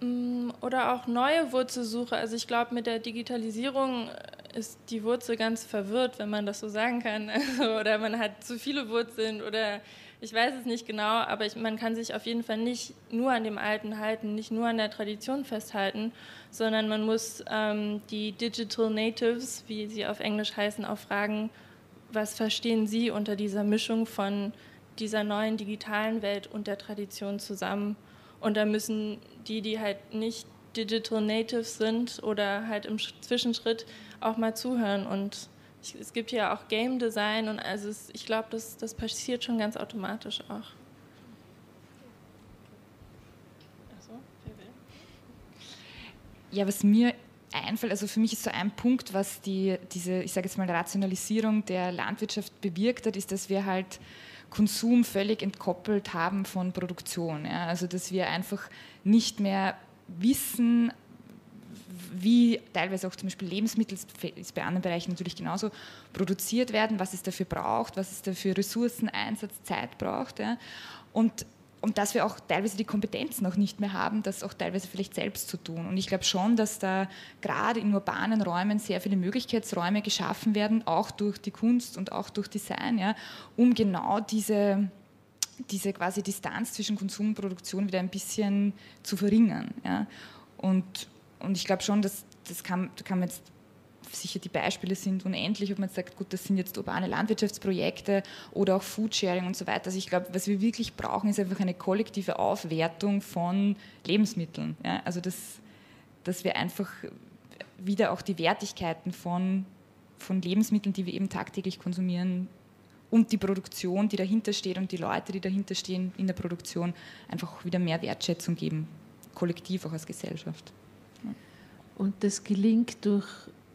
S4: Mm, oder auch neue Wurzelsuche. Also ich glaube, mit der Digitalisierung ist die Wurzel ganz verwirrt, wenn man das so sagen kann. <laughs> Also, oder man hat zu viele Wurzeln oder ich weiß es nicht genau, aber ich, man kann sich auf jeden Fall nicht nur an dem Alten halten, nicht nur an der Tradition festhalten, sondern man muss ähm, die Digital Natives, wie sie auf Englisch heißen, auch fragen, was verstehen sie unter dieser Mischung von dieser neuen digitalen Welt und der Tradition zusammen? Und da müssen die, die halt nicht Digital Natives sind oder halt im Zwischenschritt auch mal zuhören. Und ich, es gibt ja auch Game Design und also es, ich glaube, das, das passiert schon ganz automatisch auch.
S3: Ja, was mir einfällt, also für mich ist so ein Punkt, was die, diese, ich sage jetzt mal, Rationalisierung der Landwirtschaft bewirkt hat, ist, dass wir halt Konsum völlig entkoppelt haben von Produktion. Ja? Also dass wir einfach nicht mehr wissen, wie teilweise auch zum Beispiel Lebensmittel, ist bei anderen Bereichen natürlich genauso, produziert werden, was es dafür braucht, was es dafür Ressourceneinsatz, Zeit braucht. Ja? Und und dass wir auch teilweise die Kompetenz noch nicht mehr haben, das auch teilweise vielleicht selbst zu tun. Und ich glaube schon, dass da gerade in urbanen Räumen sehr viele Möglichkeitsräume geschaffen werden, auch durch die Kunst und auch durch Design, ja, um genau diese, diese quasi Distanz zwischen Konsum und Produktion wieder ein bisschen zu verringern. Ja. Und, und ich glaube schon, dass das kann, kann man jetzt sicher die Beispiele sind unendlich, ob man sagt, gut, das sind jetzt urbane Landwirtschaftsprojekte oder auch Foodsharing und so weiter. Also ich glaube, was wir wirklich brauchen, ist einfach eine kollektive Aufwertung von Lebensmitteln. Ja? Also dass, dass wir einfach wieder auch die Wertigkeiten von, von Lebensmitteln, die wir eben tagtäglich konsumieren, und die Produktion, die dahinter steht und die Leute, die dahinter stehen in der Produktion, einfach wieder mehr Wertschätzung geben, kollektiv auch als Gesellschaft.
S2: Und das gelingt durch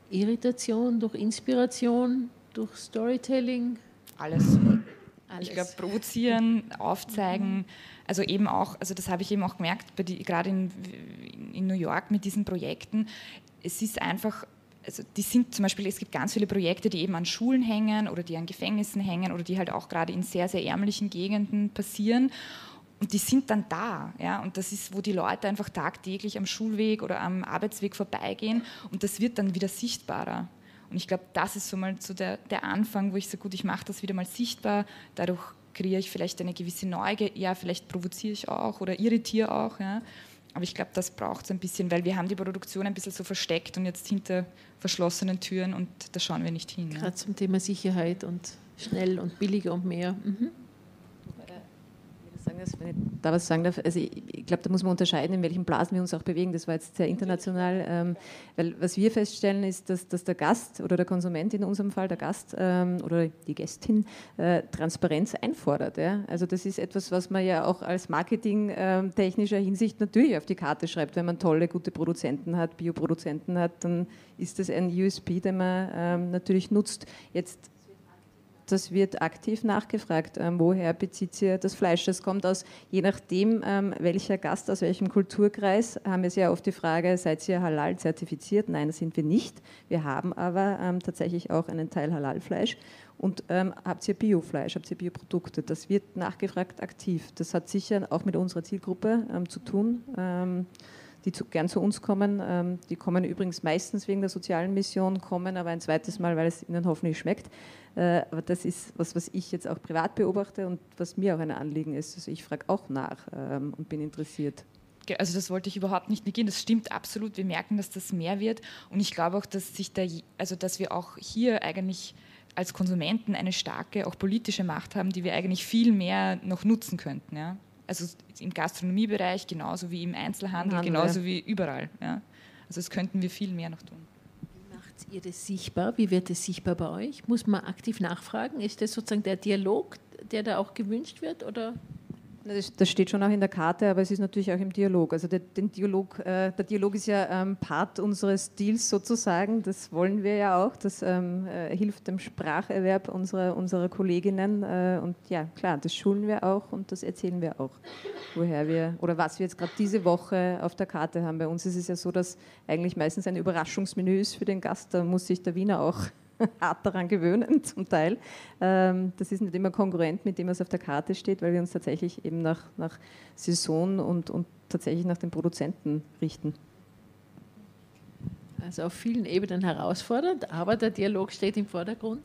S2: Irritation, durch Inspiration, durch Storytelling?
S3: Alles. Alles. Ich glaube, provozieren, aufzeigen, mhm. also eben auch, also das habe ich eben auch gemerkt, gerade in, in New York mit diesen Projekten, es ist einfach also die sind zum Beispiel, es gibt ganz viele Projekte, die eben an Schulen hängen oder die an Gefängnissen hängen oder die halt auch gerade in sehr, sehr ärmlichen Gegenden passieren. Und die sind dann da. Ja? Und das ist, wo die Leute einfach tagtäglich am Schulweg oder am Arbeitsweg vorbeigehen. Und das wird dann wieder sichtbarer. Und ich glaube, das ist so mal so der, der Anfang, wo ich sage, gut, ich mache das wieder mal sichtbar. Dadurch kreiere ich vielleicht eine gewisse Neugier. Ja, vielleicht provoziere ich auch oder irritiere auch. Ja? Aber ich glaube, das braucht es ein bisschen, weil wir haben die Produktion ein bisschen so versteckt und jetzt hinter verschlossenen Türen und da schauen wir nicht hin.
S2: Gerade ja. zum Thema Sicherheit und schnell und billiger und mehr. Mhm
S6: sagen, dass, wenn ich da was sagen darf, also ich, ich glaube, da muss man unterscheiden, in welchen Blasen wir uns auch bewegen. Das war jetzt sehr international, ähm, weil was wir feststellen ist, dass, dass, der Gast oder der Konsument in unserem Fall, der Gast ähm, oder die Gästin, äh, Transparenz einfordert. Ja? Also das ist etwas, was man ja auch als marketingtechnischer ähm, Hinsicht natürlich auf die Karte schreibt. Wenn man tolle, gute Produzenten hat, Bioproduzenten hat, dann ist das ein USP, den man ähm, natürlich nutzt. Jetzt das wird aktiv nachgefragt. Ähm, woher bezieht ihr das Fleisch? Das kommt aus, je nachdem, ähm, welcher Gast aus welchem Kulturkreis, haben wir sehr oft die Frage, seid ihr halal zertifiziert? Nein, sind wir nicht. Wir haben aber ähm, tatsächlich auch einen Teil Halalfleisch. Und ähm, habt ihr Biofleisch, habt ihr Bioprodukte? Das wird nachgefragt aktiv. Das hat sicher auch mit unserer Zielgruppe ähm, zu tun die zu, gern zu uns kommen. Ähm, die kommen übrigens meistens wegen der sozialen Mission, kommen aber ein zweites Mal, weil es ihnen hoffentlich schmeckt. Äh, aber das ist was, was ich jetzt auch privat beobachte und was mir auch ein Anliegen ist. Also ich frage auch nach ähm, und bin interessiert.
S3: Also das wollte ich überhaupt nicht negieren. Das stimmt absolut. Wir merken, dass das mehr wird und ich glaube auch, dass sich da, also dass wir auch hier eigentlich als Konsumenten eine starke, auch politische Macht haben, die wir eigentlich viel mehr noch nutzen könnten. Ja? Also im Gastronomiebereich genauso wie im Einzelhandel, Handel, genauso ja. wie überall. Ja. Also das könnten wir viel mehr noch tun.
S2: Wie macht ihr das sichtbar? Wie wird es sichtbar bei euch? Muss man aktiv nachfragen? Ist das sozusagen der Dialog, der da auch gewünscht wird? Oder?
S6: Das steht schon auch in der Karte, aber es ist natürlich auch im Dialog. Also der, den Dialog, äh, der Dialog ist ja ähm, Part unseres Deals sozusagen. Das wollen wir ja auch. Das ähm, äh, hilft dem Spracherwerb unserer, unserer Kolleginnen. Äh, und ja, klar, das schulen wir auch und das erzählen wir auch, woher wir oder was wir jetzt gerade diese Woche auf der Karte haben. Bei uns ist es ja so, dass eigentlich meistens ein Überraschungsmenü ist für den Gast. Da muss sich der Wiener auch <laughs> hart daran gewöhnen, zum Teil. Ähm, das ist nicht immer kongruent mit dem, was auf der Karte steht, weil wir uns tatsächlich eben nach, nach Saison und, und tatsächlich nach den Produzenten richten.
S2: Also auf vielen Ebenen herausfordernd, aber der Dialog steht im Vordergrund.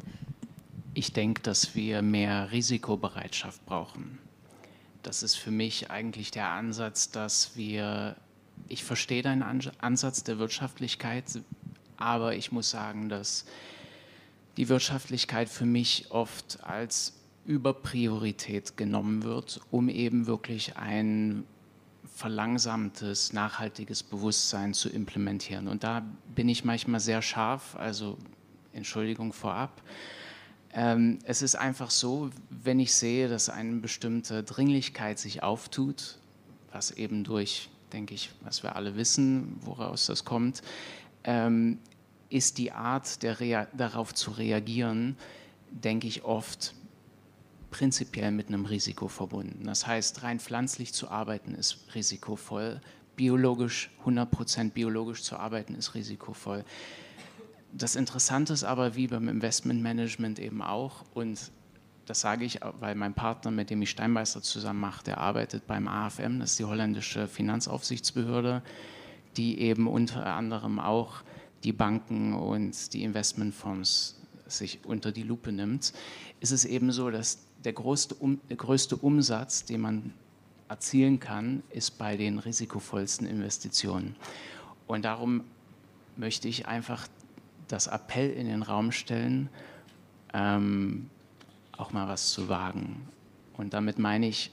S5: Ich denke, dass wir mehr Risikobereitschaft brauchen. Das ist für mich eigentlich der Ansatz, dass wir, ich verstehe deinen Ansatz der Wirtschaftlichkeit, aber ich muss sagen, dass die Wirtschaftlichkeit für mich oft als Überpriorität genommen wird, um eben wirklich ein verlangsamtes, nachhaltiges Bewusstsein zu implementieren. Und da bin ich manchmal sehr scharf, also Entschuldigung vorab. Ähm, es ist einfach so, wenn ich sehe, dass eine bestimmte Dringlichkeit sich auftut, was eben durch, denke ich, was wir alle wissen, woraus das kommt, ähm, ist die Art, darauf zu reagieren, denke ich oft prinzipiell mit einem Risiko verbunden. Das heißt, rein pflanzlich zu arbeiten ist risikovoll, biologisch, 100% biologisch zu arbeiten ist risikovoll. Das Interessante ist aber, wie beim Investmentmanagement eben auch, und das sage ich, weil mein Partner, mit dem ich Steinmeister zusammen mache, der arbeitet beim AFM, das ist die holländische Finanzaufsichtsbehörde, die eben unter anderem auch die Banken und die Investmentfonds sich unter die Lupe nimmt, ist es eben so, dass der größte, um, der größte Umsatz, den man erzielen kann, ist bei den risikovollsten Investitionen. Und darum möchte ich einfach das Appell in den Raum stellen, ähm, auch mal was zu wagen. Und damit meine ich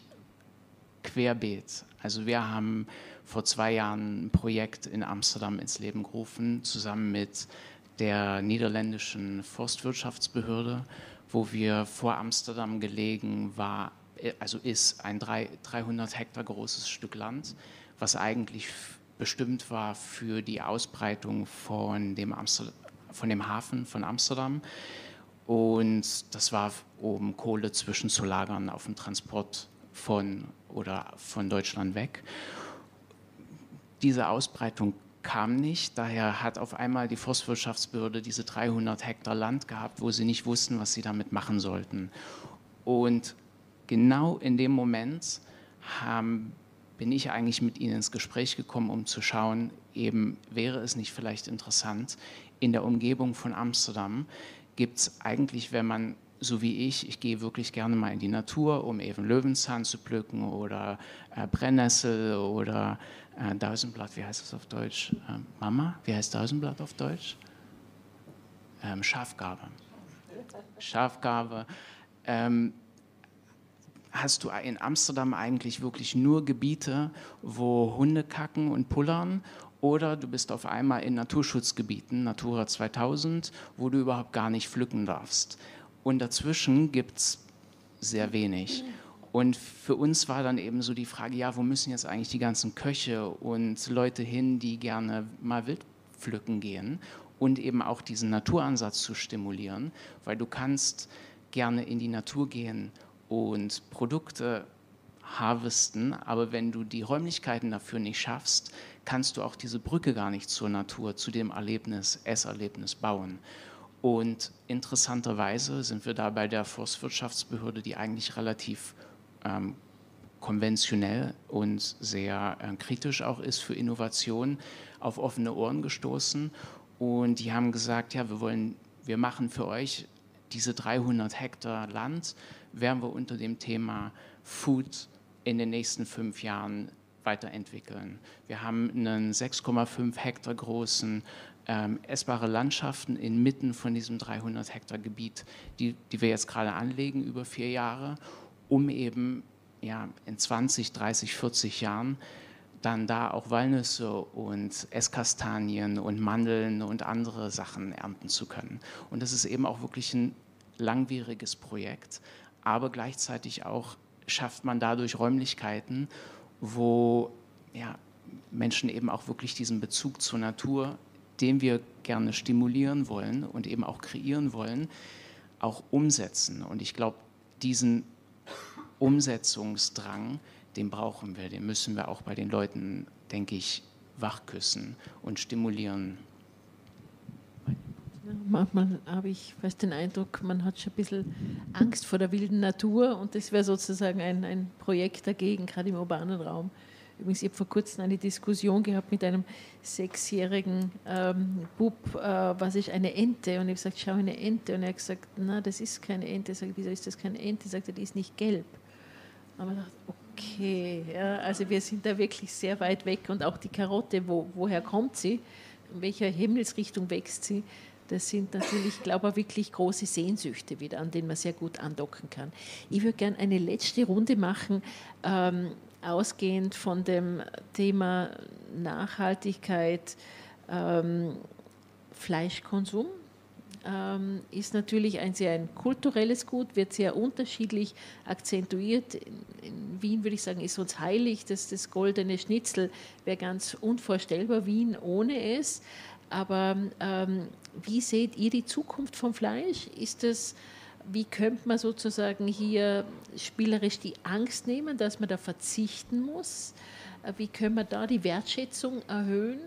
S5: querbeet. Also wir haben vor zwei Jahren ein Projekt in Amsterdam ins Leben gerufen, zusammen mit der niederländischen Forstwirtschaftsbehörde, wo wir vor Amsterdam gelegen war, also ist ein 300 Hektar großes Stück Land, was eigentlich bestimmt war für die Ausbreitung von dem, Amsterdam, von dem Hafen von Amsterdam. Und das war, um Kohle zwischenzulagern auf dem Transport von oder von Deutschland weg diese Ausbreitung kam nicht. Daher hat auf einmal die Forstwirtschaftsbehörde diese 300 Hektar Land gehabt, wo sie nicht wussten, was sie damit machen sollten. Und genau in dem Moment haben, bin ich eigentlich mit ihnen ins Gespräch gekommen, um zu schauen, eben wäre es nicht vielleicht interessant, in der Umgebung von Amsterdam gibt es eigentlich, wenn man so wie ich, ich gehe wirklich gerne mal in die Natur, um eben Löwenzahn zu pflücken oder äh, Brennnessel oder äh, Dausenblatt, wie heißt das auf Deutsch? Äh, Mama, wie heißt Dausenblatt auf Deutsch? Ähm, Schafgabe. Schafgabe. Ähm, hast du in Amsterdam eigentlich wirklich nur Gebiete, wo Hunde kacken und pullern oder du bist auf einmal in Naturschutzgebieten, Natura 2000, wo du überhaupt gar nicht pflücken darfst. Und dazwischen gibt es sehr wenig. Und für uns war dann eben so die Frage, ja, wo müssen jetzt eigentlich die ganzen Köche und Leute hin, die gerne mal wild pflücken gehen und eben auch diesen Naturansatz zu stimulieren, weil du kannst gerne in die Natur gehen und Produkte harvesten, aber wenn du die Räumlichkeiten dafür nicht schaffst, kannst du auch diese Brücke gar nicht zur Natur, zu dem Erlebnis, Esserlebnis bauen. Und interessanterweise sind wir da bei der Forstwirtschaftsbehörde, die eigentlich relativ ähm, konventionell und sehr äh, kritisch auch ist für Innovation, auf offene Ohren gestoßen. Und die haben gesagt, ja, wir wollen, wir machen für euch diese 300 Hektar Land, werden wir unter dem Thema Food in den nächsten fünf Jahren weiterentwickeln. Wir haben einen 6,5 Hektar großen ähm, essbare Landschaften inmitten von diesem 300 Hektar Gebiet, die, die wir jetzt gerade anlegen über vier Jahre, um eben ja, in 20, 30, 40 Jahren dann da auch Walnüsse und Esskastanien und Mandeln und andere Sachen ernten zu können. Und das ist eben auch wirklich ein langwieriges Projekt, aber gleichzeitig auch schafft man dadurch Räumlichkeiten, wo ja, Menschen eben auch wirklich diesen Bezug zur Natur, den wir gerne stimulieren wollen und eben auch kreieren wollen, auch umsetzen. Und ich glaube, diesen Umsetzungsdrang, den brauchen wir, den müssen wir auch bei den Leuten, denke ich, wachküssen und stimulieren.
S2: Manchmal habe ich fast den Eindruck, man hat schon ein bisschen Angst vor der wilden Natur und das wäre sozusagen ein, ein Projekt dagegen, gerade im urbanen Raum. Übrigens, ich habe vor kurzem eine Diskussion gehabt mit einem sechsjährigen ähm, Bub, äh, was ist eine Ente? Und ich habe gesagt, schau eine Ente. Und er hat gesagt, na, das ist keine Ente. Ich sage, wieso ist das keine Ente? Ich sagte, die ist nicht gelb. Aber dachte, okay, ja, also wir sind da wirklich sehr weit weg. Und auch die Karotte, wo, woher kommt sie? In welcher Himmelsrichtung wächst sie? Das sind natürlich, glaube ich, wirklich große Sehnsüchte wieder, an denen man sehr gut andocken kann. Ich würde gerne eine letzte Runde machen, ähm, ausgehend von dem Thema Nachhaltigkeit, ähm, Fleischkonsum. Ähm, ist natürlich ein sehr ein kulturelles Gut, wird sehr unterschiedlich akzentuiert. In, Wien würde ich sagen, ist uns heilig, dass das goldene Schnitzel wäre ganz unvorstellbar, Wien ohne es. Aber ähm, wie seht ihr die Zukunft vom Fleisch? Ist es, wie könnte man sozusagen hier spielerisch die Angst nehmen, dass man da verzichten muss? Äh, wie können wir da die Wertschätzung erhöhen?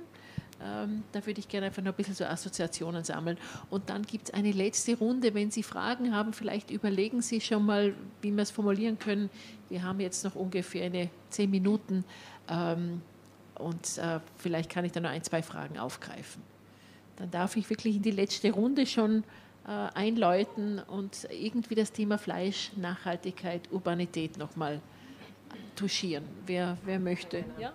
S2: Ähm, da würde ich gerne einfach noch ein bisschen so Assoziationen sammeln. Und dann gibt es eine letzte Runde. Wenn Sie Fragen haben, vielleicht überlegen Sie schon mal, wie wir es formulieren können. Wir haben jetzt noch ungefähr eine zehn Minuten ähm, und äh, vielleicht kann ich da noch ein, zwei Fragen aufgreifen dann darf ich wirklich in die letzte Runde schon äh, einläuten und irgendwie das Thema Fleisch, Nachhaltigkeit, Urbanität nochmal touchieren. Wer, wer möchte? Ja?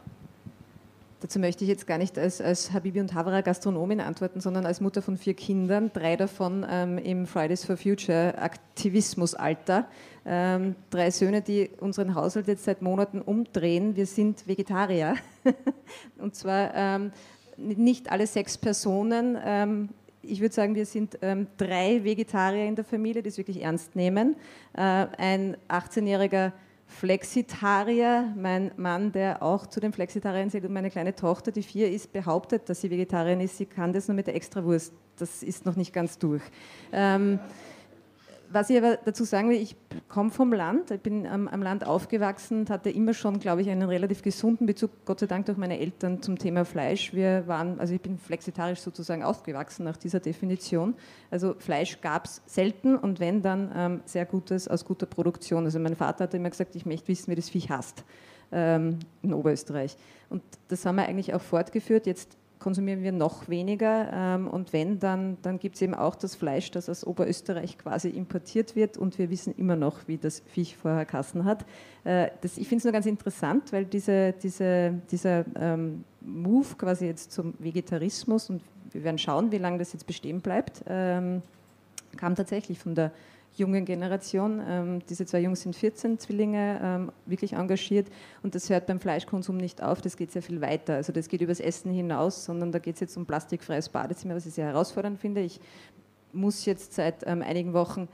S6: Dazu möchte ich jetzt gar nicht als, als Habibi und Havara Gastronomin antworten, sondern als Mutter von vier Kindern, drei davon ähm, im Fridays for Future Aktivismusalter. Ähm, drei Söhne, die unseren Haushalt jetzt seit Monaten umdrehen. Wir sind Vegetarier. <laughs> und zwar ähm, nicht alle sechs Personen. Ähm, ich würde sagen, wir sind ähm, drei Vegetarier in der Familie, die es wirklich ernst nehmen. Äh, ein 18-jähriger Flexitarier, mein Mann, der auch zu den Flexitariern zählt und meine kleine Tochter, die vier ist, behauptet, dass sie Vegetarierin ist. Sie kann das nur mit der Extrawurst. Das ist noch nicht ganz durch. Ähm, was ich aber dazu sagen will, ich komme vom Land, ich bin am, am, Land aufgewachsen und hatte immer schon, glaube ich, einen relativ gesunden Bezug, Gott sei Dank durch meine Eltern zum Thema Fleisch. Wir waren, also ich bin flexitarisch sozusagen aufgewachsen nach dieser Definition. Also Fleisch gab es selten und wenn dann ähm, sehr gutes aus guter Produktion. Also mein Vater hat immer gesagt, ich möchte wissen, wie das Viech hasst ähm, in Oberösterreich. Und das haben wir eigentlich auch fortgeführt. Jetzt konsumieren wir noch weniger. Ähm, und wenn, dann, dann gibt es eben auch das Fleisch, das aus Oberösterreich quasi importiert wird. Und wir wissen immer noch, wie das Viech vorher Kassen hat. Äh, das, ich finde es nur ganz interessant, weil diese, diese, dieser ähm, Move quasi jetzt zum Vegetarismus, und wir werden schauen, wie lange das jetzt bestehen bleibt, ähm, kam tatsächlich von der jungen Generation. Ähm, diese zwei Jungs sind 14 Zwillinge, ähm, wirklich engagiert und das hört beim Fleischkonsum nicht auf, das geht sehr viel weiter. Also das geht übers Essen hinaus, sondern da geht es jetzt um plastikfreies Badezimmer, was ich sehr herausfordernd finde. Ich muss jetzt seit ähm, einigen Wochen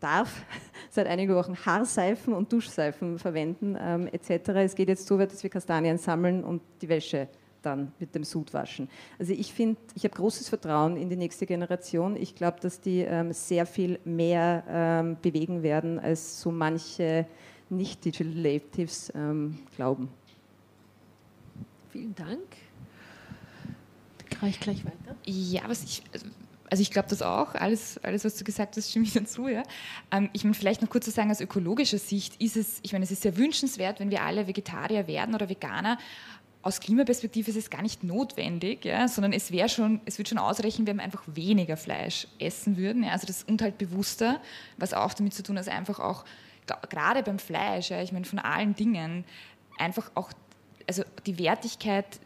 S6: darf <laughs> seit einigen Wochen Haarseifen und Duschseifen verwenden ähm, etc. Es geht jetzt so weit, dass wir Kastanien sammeln und die Wäsche dann mit dem Sud waschen. Also ich finde, ich habe großes Vertrauen in die nächste Generation. Ich glaube, dass die ähm, sehr viel mehr ähm, bewegen werden, als so manche nicht-Digital Natives ähm, glauben.
S2: Vielen Dank. Kann ich gleich weiter?
S3: Ja, was ich, also ich glaube das auch, alles, alles, was du gesagt hast, stimme ich dazu. Ja. Ähm, ich meine, vielleicht noch kurz zu sagen, aus ökologischer Sicht ist es, ich meine, es ist sehr wünschenswert, wenn wir alle Vegetarier werden oder Veganer. Aus Klimaperspektive ist es gar nicht notwendig, ja, sondern es wäre schon, es würde schon ausreichen, wenn wir einfach weniger Fleisch essen würden. Ja, also das und halt bewusster, was auch damit zu tun hat, einfach auch gerade beim Fleisch, ja, ich meine von allen Dingen einfach auch also die Wertigkeit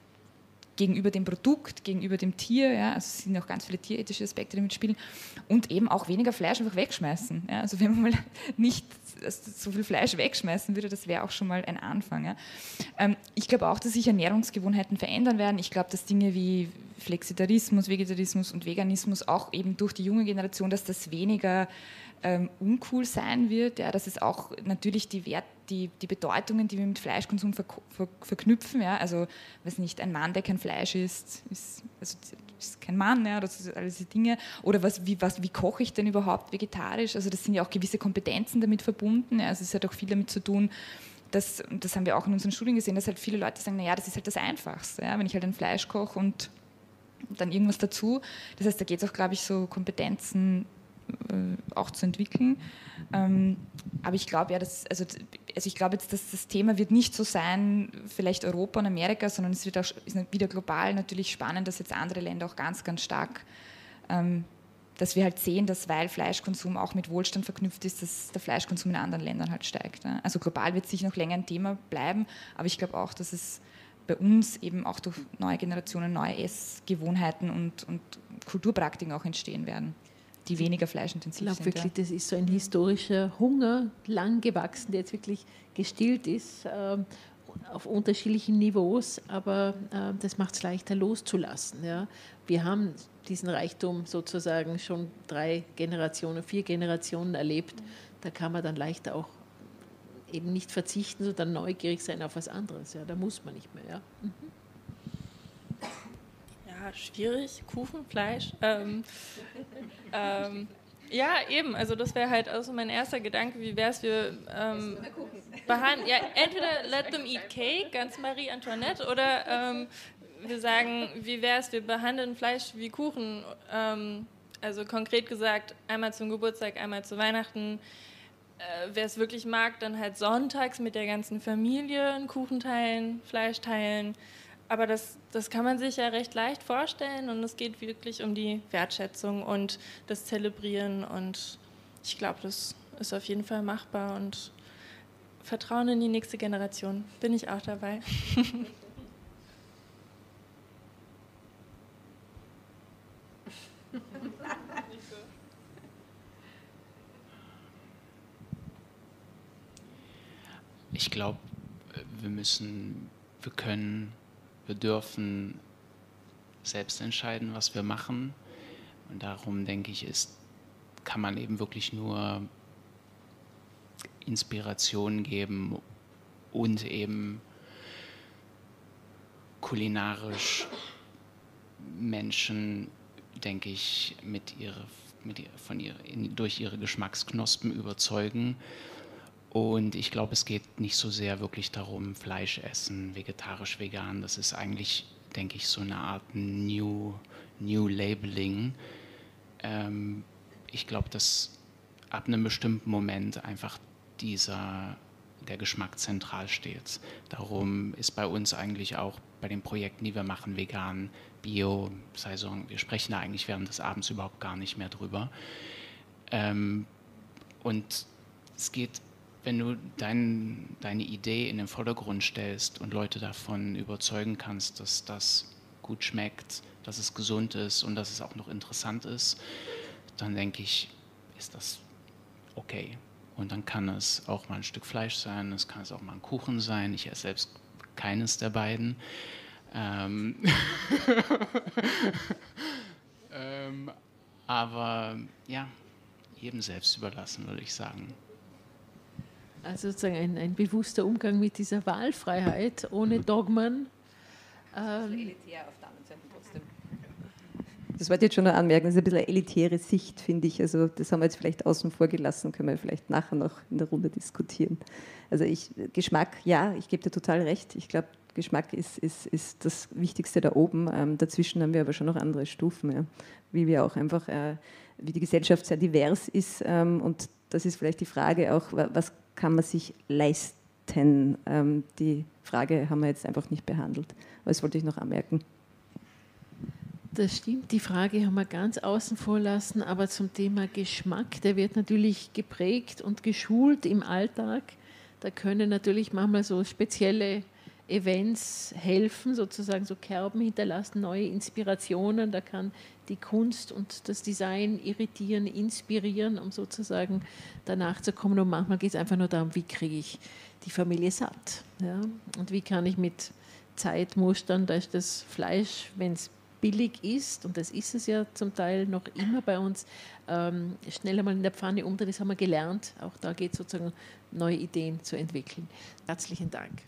S3: gegenüber dem Produkt, gegenüber dem Tier, ja, also es sind auch ganz viele tierethische Aspekte, die mitspielen, und eben auch weniger Fleisch einfach wegschmeißen. Ja. Also wenn man mal <laughs> nicht so viel Fleisch wegschmeißen würde, das wäre auch schon mal ein Anfang. Ja. Ähm, ich glaube auch, dass sich Ernährungsgewohnheiten verändern werden. Ich glaube, dass Dinge wie Flexitarismus, Vegetarismus und Veganismus auch eben durch die junge Generation, dass das weniger ähm, uncool sein wird, ja, dass es auch natürlich die, Wert, die, die Bedeutungen, die wir mit Fleischkonsum ver, ver, verknüpfen, ja, also weiß nicht, ein Mann, der kein Fleisch isst, ist, also, ist kein Mann, ja, das sind all diese Dinge, oder was, wie, was, wie koche ich denn überhaupt vegetarisch, also das sind ja auch gewisse Kompetenzen damit verbunden, ja, also es hat auch viel damit zu tun, und das haben wir auch in unseren Studien gesehen, dass halt viele Leute sagen, naja, das ist halt das Einfachste, ja, wenn ich halt ein Fleisch koche und dann irgendwas dazu. Das heißt, da geht es auch, glaube ich, so Kompetenzen äh, auch zu entwickeln. Ähm, aber ich glaube ja, dass, also, also ich glaube jetzt, dass das Thema wird nicht so sein, vielleicht Europa und Amerika, sondern es wird auch ist wieder global natürlich spannend, dass jetzt andere Länder auch ganz, ganz stark, ähm, dass wir halt sehen, dass weil Fleischkonsum auch mit Wohlstand verknüpft ist, dass der Fleischkonsum in anderen Ländern halt steigt. Ne? Also global wird es sicher noch länger ein Thema bleiben, aber ich glaube auch, dass es bei uns eben auch durch neue Generationen neue Essgewohnheiten und, und Kulturpraktiken auch entstehen werden die weniger fleischintensiv
S2: ich
S3: sind.
S2: wirklich, ja. das ist so ein historischer Hunger, lang gewachsen, der jetzt wirklich gestillt ist, äh, auf unterschiedlichen Niveaus, aber äh, das macht es leichter loszulassen. Ja. Wir haben diesen Reichtum sozusagen schon drei Generationen, vier Generationen erlebt. Da kann man dann leichter auch eben nicht verzichten, sondern neugierig sein auf was anderes. Ja. Da muss man nicht mehr. Ja. Mhm
S4: schwierig. Kuchen, Fleisch. Ähm, <laughs> ähm, ja, eben. Also das wäre halt also mein erster Gedanke. Wie wäre es, wir ähm, behandeln, ja, entweder let them eat cake, ganz Marie Antoinette, oder ähm, wir sagen, wie wäre es, wir behandeln Fleisch wie Kuchen. Ähm, also konkret gesagt, einmal zum Geburtstag, einmal zu Weihnachten. Äh, Wer es wirklich mag, dann halt sonntags mit der ganzen Familie einen Kuchen teilen, Fleisch teilen. Aber das, das kann man sich ja recht leicht vorstellen und es geht wirklich um die Wertschätzung und das Zelebrieren und ich glaube, das ist auf jeden Fall machbar und Vertrauen in die nächste Generation. Bin ich auch dabei. <laughs>
S5: Ich glaube, wir müssen, wir können wir dürfen selbst entscheiden, was wir machen. Und darum denke ich, ist, kann man eben wirklich nur Inspiration geben und eben kulinarisch Menschen, denke ich, mit ihre, mit ihr, von ihr, durch ihre Geschmacksknospen überzeugen und ich glaube, es geht nicht so sehr wirklich darum, Fleisch essen, vegetarisch, vegan. Das ist eigentlich, denke ich, so eine Art New, New Labeling. Ähm, ich glaube, dass ab einem bestimmten Moment einfach dieser, der Geschmack zentral steht. Darum ist bei uns eigentlich auch bei den Projekten, die wir machen, vegan, bio, Saison, wir sprechen da eigentlich während des Abends überhaupt gar nicht mehr drüber. Ähm, und es geht wenn du dein, deine Idee in den Vordergrund stellst und Leute davon überzeugen kannst, dass das gut schmeckt, dass es gesund ist und dass es auch noch interessant ist, dann denke ich, ist das okay. Und dann kann es auch mal ein Stück Fleisch sein, es kann es auch mal ein Kuchen sein. Ich esse selbst keines der beiden. Ähm <laughs> ähm, aber ja, jedem selbst überlassen, würde ich sagen.
S2: Also sozusagen ein, ein bewusster Umgang mit dieser Wahlfreiheit ohne Dogmen
S6: Ähm, elitär auf der anderen Seite trotzdem. Das wollte ich jetzt schon noch anmerken, das ist ein bisschen eine elitäre Sicht, finde ich. Also das haben wir jetzt vielleicht außen vor gelassen, können wir vielleicht nachher noch in der Runde diskutieren. Also ich, Geschmack, ja, ich gebe dir total recht. Ich glaube, Geschmack ist, ist, ist das Wichtigste da oben. Ähm, dazwischen haben wir aber schon noch andere Stufen, ja. wie wir auch einfach, äh, wie die Gesellschaft sehr divers ist. Ähm, und das ist vielleicht die Frage auch, was kann man sich leisten? Ähm, die Frage haben wir jetzt einfach nicht behandelt. Aber das wollte ich noch anmerken.
S2: Das stimmt, die Frage haben wir ganz außen vor lassen, aber zum Thema Geschmack, der wird natürlich geprägt und geschult im Alltag. Da können natürlich manchmal so spezielle Events helfen, sozusagen so Kerben hinterlassen, neue Inspirationen. Da kann die Kunst und das Design irritieren, inspirieren, um sozusagen danach zu kommen. Und manchmal geht es einfach nur darum, wie kriege ich die Familie satt. Ja? Und wie kann ich mit Zeitmustern, da ist das Fleisch, wenn es billig ist, und das ist es ja zum Teil noch immer bei uns, ähm, schnell einmal in der Pfanne umdrehen, das haben wir gelernt. Auch da geht es sozusagen, neue Ideen zu entwickeln. Herzlichen Dank.